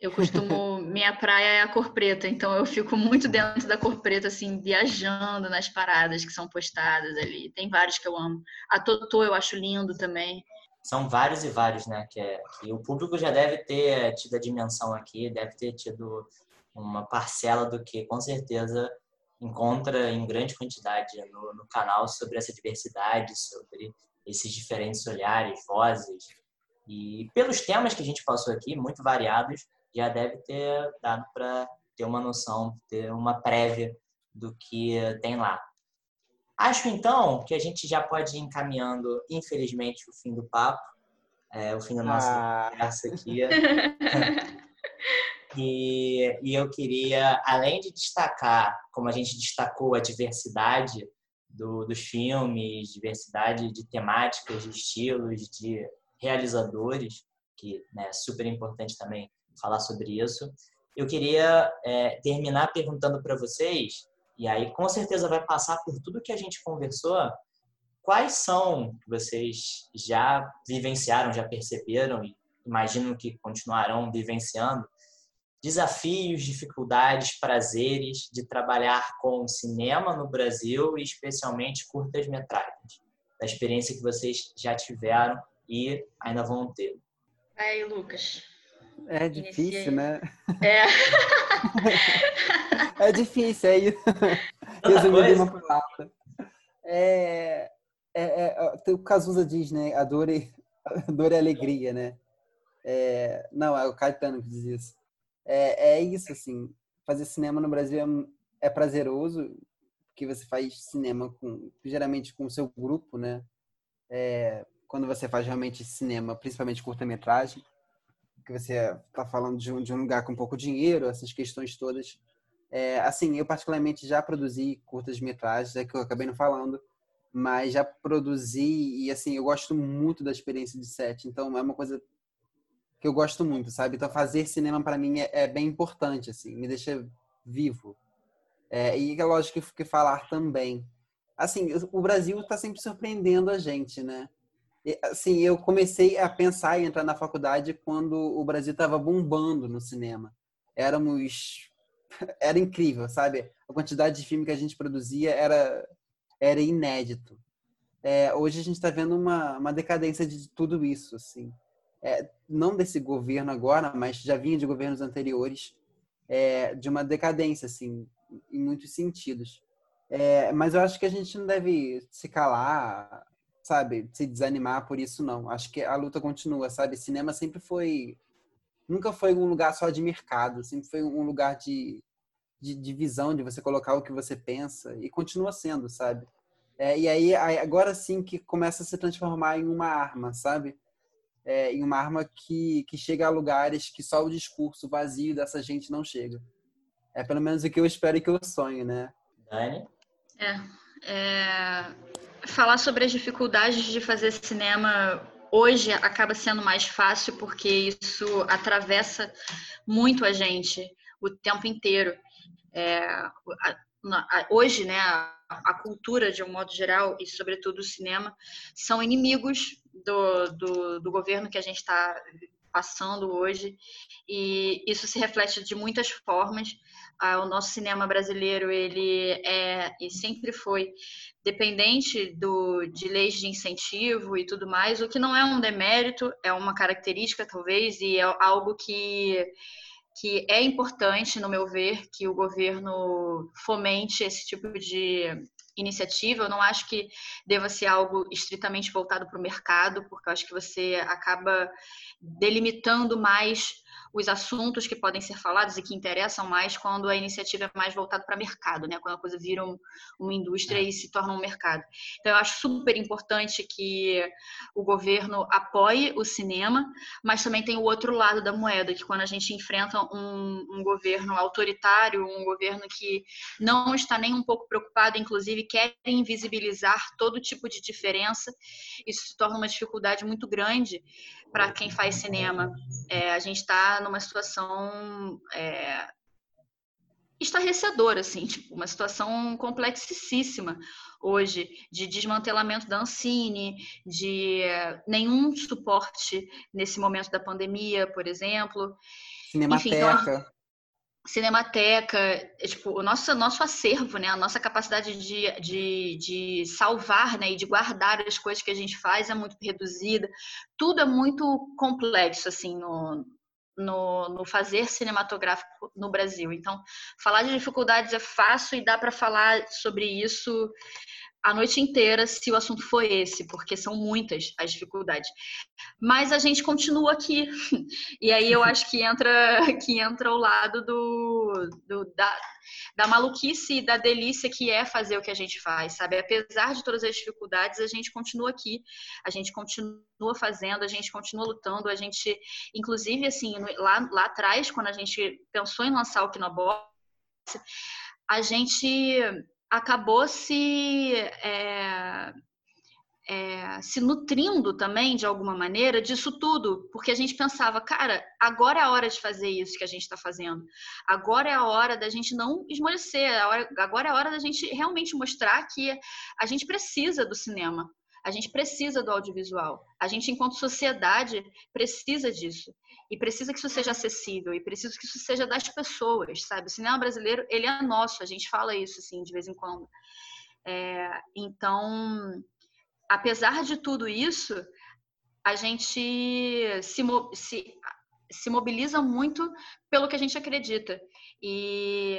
Eu costumo. Minha praia é a cor preta, então eu fico muito dentro da cor preta, assim, viajando nas paradas que são postadas ali. Tem vários que eu amo. A Totô eu acho lindo também. São vários e vários, né? Que, é, que o público já deve ter tido a dimensão aqui, deve ter tido uma parcela do que, com certeza, encontra em grande quantidade no, no canal sobre essa diversidade, sobre esses diferentes olhares, vozes. E pelos temas que a gente passou aqui, muito variados, já deve ter dado para ter uma noção, ter uma prévia do que tem lá. Acho então que a gente já pode ir encaminhando, infelizmente, o fim do papo. é o fim da nossa ah. conversa aqui. e, e eu queria, além de destacar, como a gente destacou a diversidade do, dos filmes, diversidade de temáticas, de estilos, de realizadores, que né, é super importante também falar sobre isso. Eu queria é, terminar perguntando para vocês, e aí com certeza vai passar por tudo que a gente conversou, quais são vocês já vivenciaram, já perceberam e imagino que continuarão vivenciando desafios, dificuldades, prazeres de trabalhar com cinema no Brasil e especialmente curtas-metragens, da experiência que vocês já tiveram e ainda vão ter. Aí, Lucas. É difícil, né? É. é difícil, é isso. Resumir uma palavra. É, é, é, o Cazuza diz, né? A dor e, a dor e a alegria, né? É, não, é o Caetano que diz isso. É, é isso, assim. Fazer cinema no Brasil é, é prazeroso, porque você faz cinema com, geralmente com o seu grupo, né? É, quando você faz realmente cinema, principalmente curta-metragem, que você está falando de um, de um lugar com pouco dinheiro, essas questões todas. É, assim, eu particularmente já produzi curtas-metragens, é que eu acabei não falando, mas já produzi e assim, eu gosto muito da experiência de set, então é uma coisa que eu gosto muito, sabe? Então fazer cinema para mim é, é, bem importante, assim, me deixa vivo. É, e é lógico que, que falar também. Assim, o Brasil está sempre surpreendendo a gente, né? E, assim, eu comecei a pensar em entrar na faculdade quando o Brasil estava bombando no cinema. Éramos era incrível, sabe? A quantidade de filme que a gente produzia era era inédito. É, hoje a gente está vendo uma, uma decadência de tudo isso, assim é, não desse governo agora, mas já vinha de governos anteriores, é, de uma decadência, assim, em muitos sentidos. É, mas eu acho que a gente não deve se calar, sabe, se desanimar por isso, não. Acho que a luta continua, sabe? Cinema sempre foi. Nunca foi um lugar só de mercado, sempre foi um lugar de, de, de visão, de você colocar o que você pensa, e continua sendo, sabe? É, e aí, agora sim que começa a se transformar em uma arma, sabe? é, em uma arma que, que chega a lugares que só o discurso vazio dessa gente não chega. É pelo menos o que eu espero e que eu sonho, né? Dani? É, é, falar sobre as dificuldades de fazer cinema hoje acaba sendo mais fácil porque isso atravessa muito a gente o tempo inteiro. É, hoje, né, a, cultura de um modo geral e sobretudo o cinema são inimigos do, do, do governo que a gente está passando hoje e isso se reflete de muitas formas. O nosso cinema brasileiro ele é e sempre foi dependente do, de leis de incentivo e tudo mais, o que não é um demérito, é uma característica talvez e é algo que que é importante, no meu ver, que o governo fomente esse tipo de iniciativa. Eu não acho que deva ser algo estritamente voltado para o mercado, porque eu acho que você acaba delimitando mais os assuntos que podem ser falados e que interessam mais quando a iniciativa é mais voltada para mercado, né? Quando a coisa vira um, uma indústria e se torna um mercado. Então, eu acho super importante que o governo apoie o cinema, mas também tem o outro lado da moeda, que quando a gente enfrenta um, um governo autoritário, um governo que não está nem um pouco preocupado, inclusive quer invisibilizar todo tipo de diferença, isso se torna uma dificuldade muito grande para quem faz cinema. É, a gente está numa situação é, estarrecedora, assim, tipo, uma situação complexíssima hoje de desmantelamento da Ancine, de nenhum suporte nesse momento da pandemia, por exemplo. Cinemateca. Enfim, então, Cinemateca, é, tipo, o nosso, nosso acervo, né? A nossa capacidade de, de, de salvar né? e de guardar as coisas que a gente faz é muito reduzida. Tudo é muito complexo, assim, no, no, no, fazer cinematográfico no Brasil. Então, falar de dificuldades é fácil e dá para falar sobre isso a noite inteira se o assunto for esse, porque são muitas as dificuldades. Mas a gente continua aqui. E aí eu acho que entra que entra o lado do, do da, da maluquice e da delícia que é fazer o que a gente faz, sabe? Apesar de todas as dificuldades, a gente continua aqui, a gente continua fazendo, a gente continua lutando, a gente, inclusive, assim, lá, lá atrás, quando a gente pensou em lançar o Kinobox, a gente acabou se é, é, se nutrindo também de alguma maneira disso tudo, porque a gente pensava, cara, agora é a hora de fazer isso que a gente está fazendo, agora é a hora da gente não esmorecer, agora é a hora da gente realmente mostrar que a gente precisa do cinema, a gente precisa do audiovisual, a gente enquanto sociedade precisa disso e precisa que isso seja acessível e precisa que isso seja das pessoas, sabe? O cinema brasileiro ele é nosso, a gente fala isso assim de vez em quando. É, então, apesar de tudo isso, a gente se, se, se mobiliza muito pelo que a gente acredita e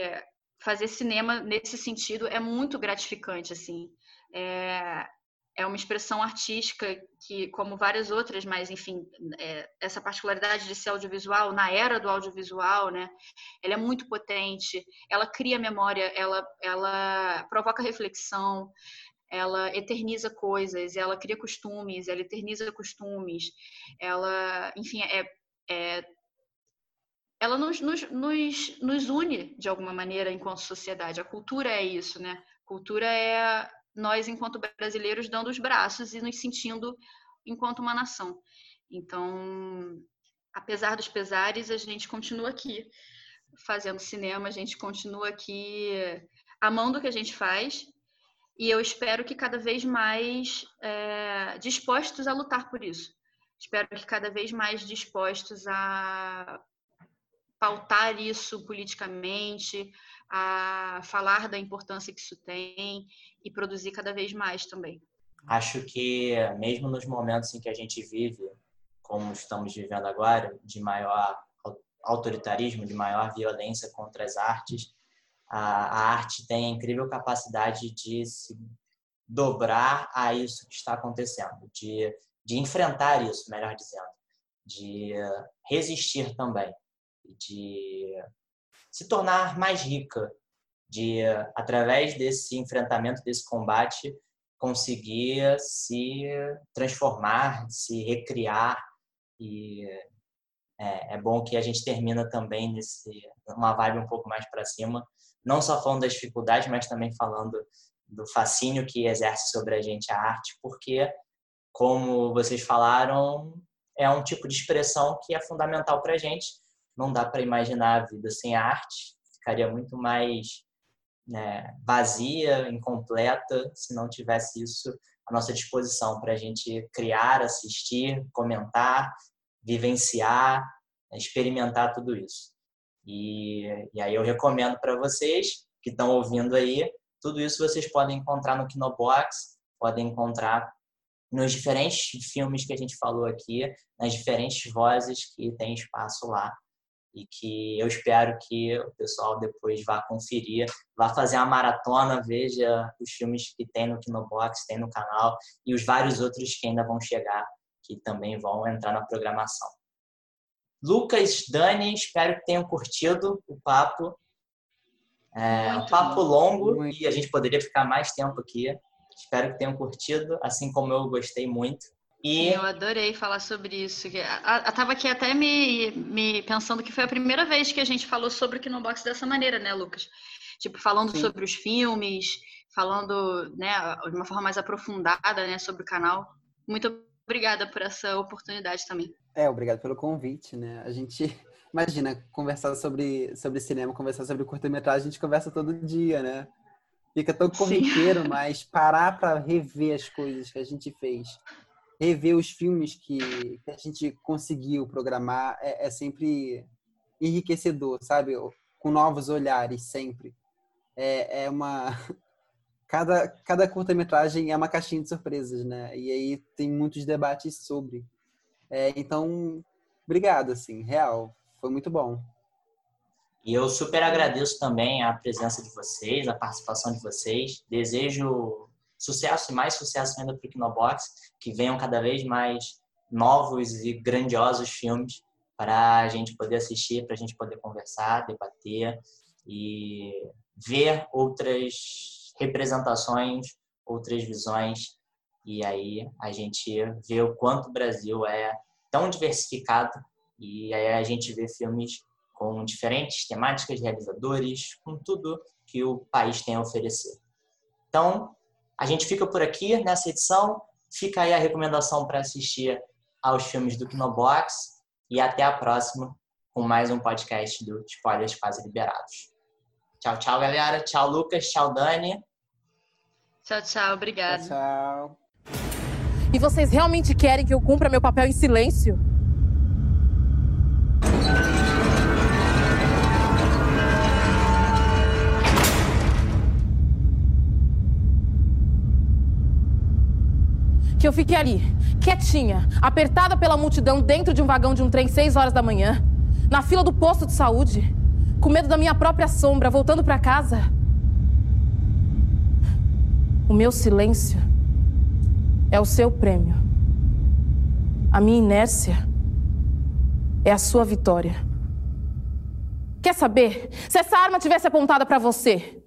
fazer cinema nesse sentido é muito gratificante assim. É, é uma expressão artística que, como várias outras, mas enfim, é, essa particularidade de ser audiovisual, na era do audiovisual, né, ela é muito potente, ela cria memória, ela, ela provoca reflexão, ela eterniza coisas, ela cria costumes, ela eterniza costumes, ela, enfim, é, é ela nos, nos, nos, nos une de alguma maneira enquanto sociedade. A cultura é isso, né? Cultura é nós, enquanto brasileiros, dando os braços e nos sentindo enquanto uma nação. Então, apesar dos pesares, a gente continua aqui fazendo cinema, a gente continua aqui amando o que a gente faz e eu espero que cada vez mais é, dispostos a lutar por isso. Espero que cada vez mais dispostos a pautar isso politicamente, a falar da importância que isso tem e produzir cada vez mais também. Acho que mesmo nos momentos em que a gente vive, como estamos vivendo agora, de maior autoritarismo, de maior violência contra as artes, a, arte tem a incrível capacidade de se dobrar a isso que está acontecendo, de, de enfrentar isso, melhor dizendo, de resistir também, de se tornar mais rica, de através desse enfrentamento, desse combate, conseguir se transformar, se recriar. E é, é, bom que a gente termina também nesse uma vibe um pouco mais para cima, não só falando das dificuldades, mas também falando do fascínio que exerce sobre a gente a arte, porque como vocês falaram, é um tipo de expressão que é fundamental para a gente não dá para imaginar a vida sem arte, ficaria muito mais né, vazia, incompleta, se não tivesse isso à nossa disposição para a gente criar, assistir, comentar, vivenciar, experimentar tudo isso. E, e aí eu recomendo para vocês que estão ouvindo aí, tudo isso vocês podem encontrar no Kinobox, podem encontrar nos diferentes filmes que a gente falou aqui, nas diferentes vozes que tem espaço lá e que eu espero que o pessoal depois vá conferir, vá fazer uma maratona, veja os filmes que tem no Kinobox, tem no canal e os vários outros que ainda vão chegar, que também vão entrar na programação. Lucas, Dani, espero que tenham curtido o papo. É um papo longo e a gente poderia ficar mais tempo aqui. Espero que tenham curtido, assim como eu gostei muito. E... Eu adorei falar sobre isso. Eu tava aqui até me, me pensando que foi a primeira vez que a gente falou sobre o Kinobox dessa maneira, né, Lucas? Tipo, falando Sim. sobre os filmes, falando né, de uma forma mais aprofundada né, sobre o canal. Muito obrigada por essa oportunidade também. É, obrigado pelo convite, né? A gente, imagina, conversar sobre, sobre cinema, conversar sobre curta-metragem, a gente conversa todo dia, né? Fica tão corriqueiro, mas parar para rever as coisas que a gente fez rever os filmes que, que a gente conseguiu programar é, é, sempre enriquecedor, sabe? Com novos olhares sempre. É, é uma cada cada curta-metragem é uma caixinha de surpresas, né? E aí tem muitos debates sobre. É, então, obrigado, assim, real, foi muito bom. E eu super agradeço também a presença de vocês, a participação de vocês. Desejo sucesso e mais sucesso ainda para o Kinobox, que venham cada vez mais novos e grandiosos filmes para a gente poder assistir, para a gente poder conversar, debater e ver outras representações, outras visões. E aí a gente vê o quanto o Brasil é tão diversificado e aí a gente vê filmes com diferentes temáticas, realizadores, com tudo que o país tem a oferecer. Então, a gente fica por aqui nessa edição. Fica aí a recomendação para assistir aos filmes do Kinobox e até a próxima com mais um podcast do Spoilers Quase Liberados. Tchau, tchau, galera. Tchau, Lucas. Tchau, Dani. Tchau, tchau. Obrigada. Tchau, tchau. E vocês realmente querem que eu cumpra meu papel em silêncio? Que eu fique ali, quietinha, apertada pela multidão dentro de um vagão de um trem seis horas da manhã, na fila do posto de saúde, com medo da minha própria sombra, voltando para casa. O meu silêncio é o seu prêmio. A minha inércia é a sua vitória. Quer saber? Se essa arma tivesse apontada para você,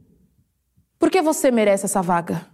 por que você merece essa vaga?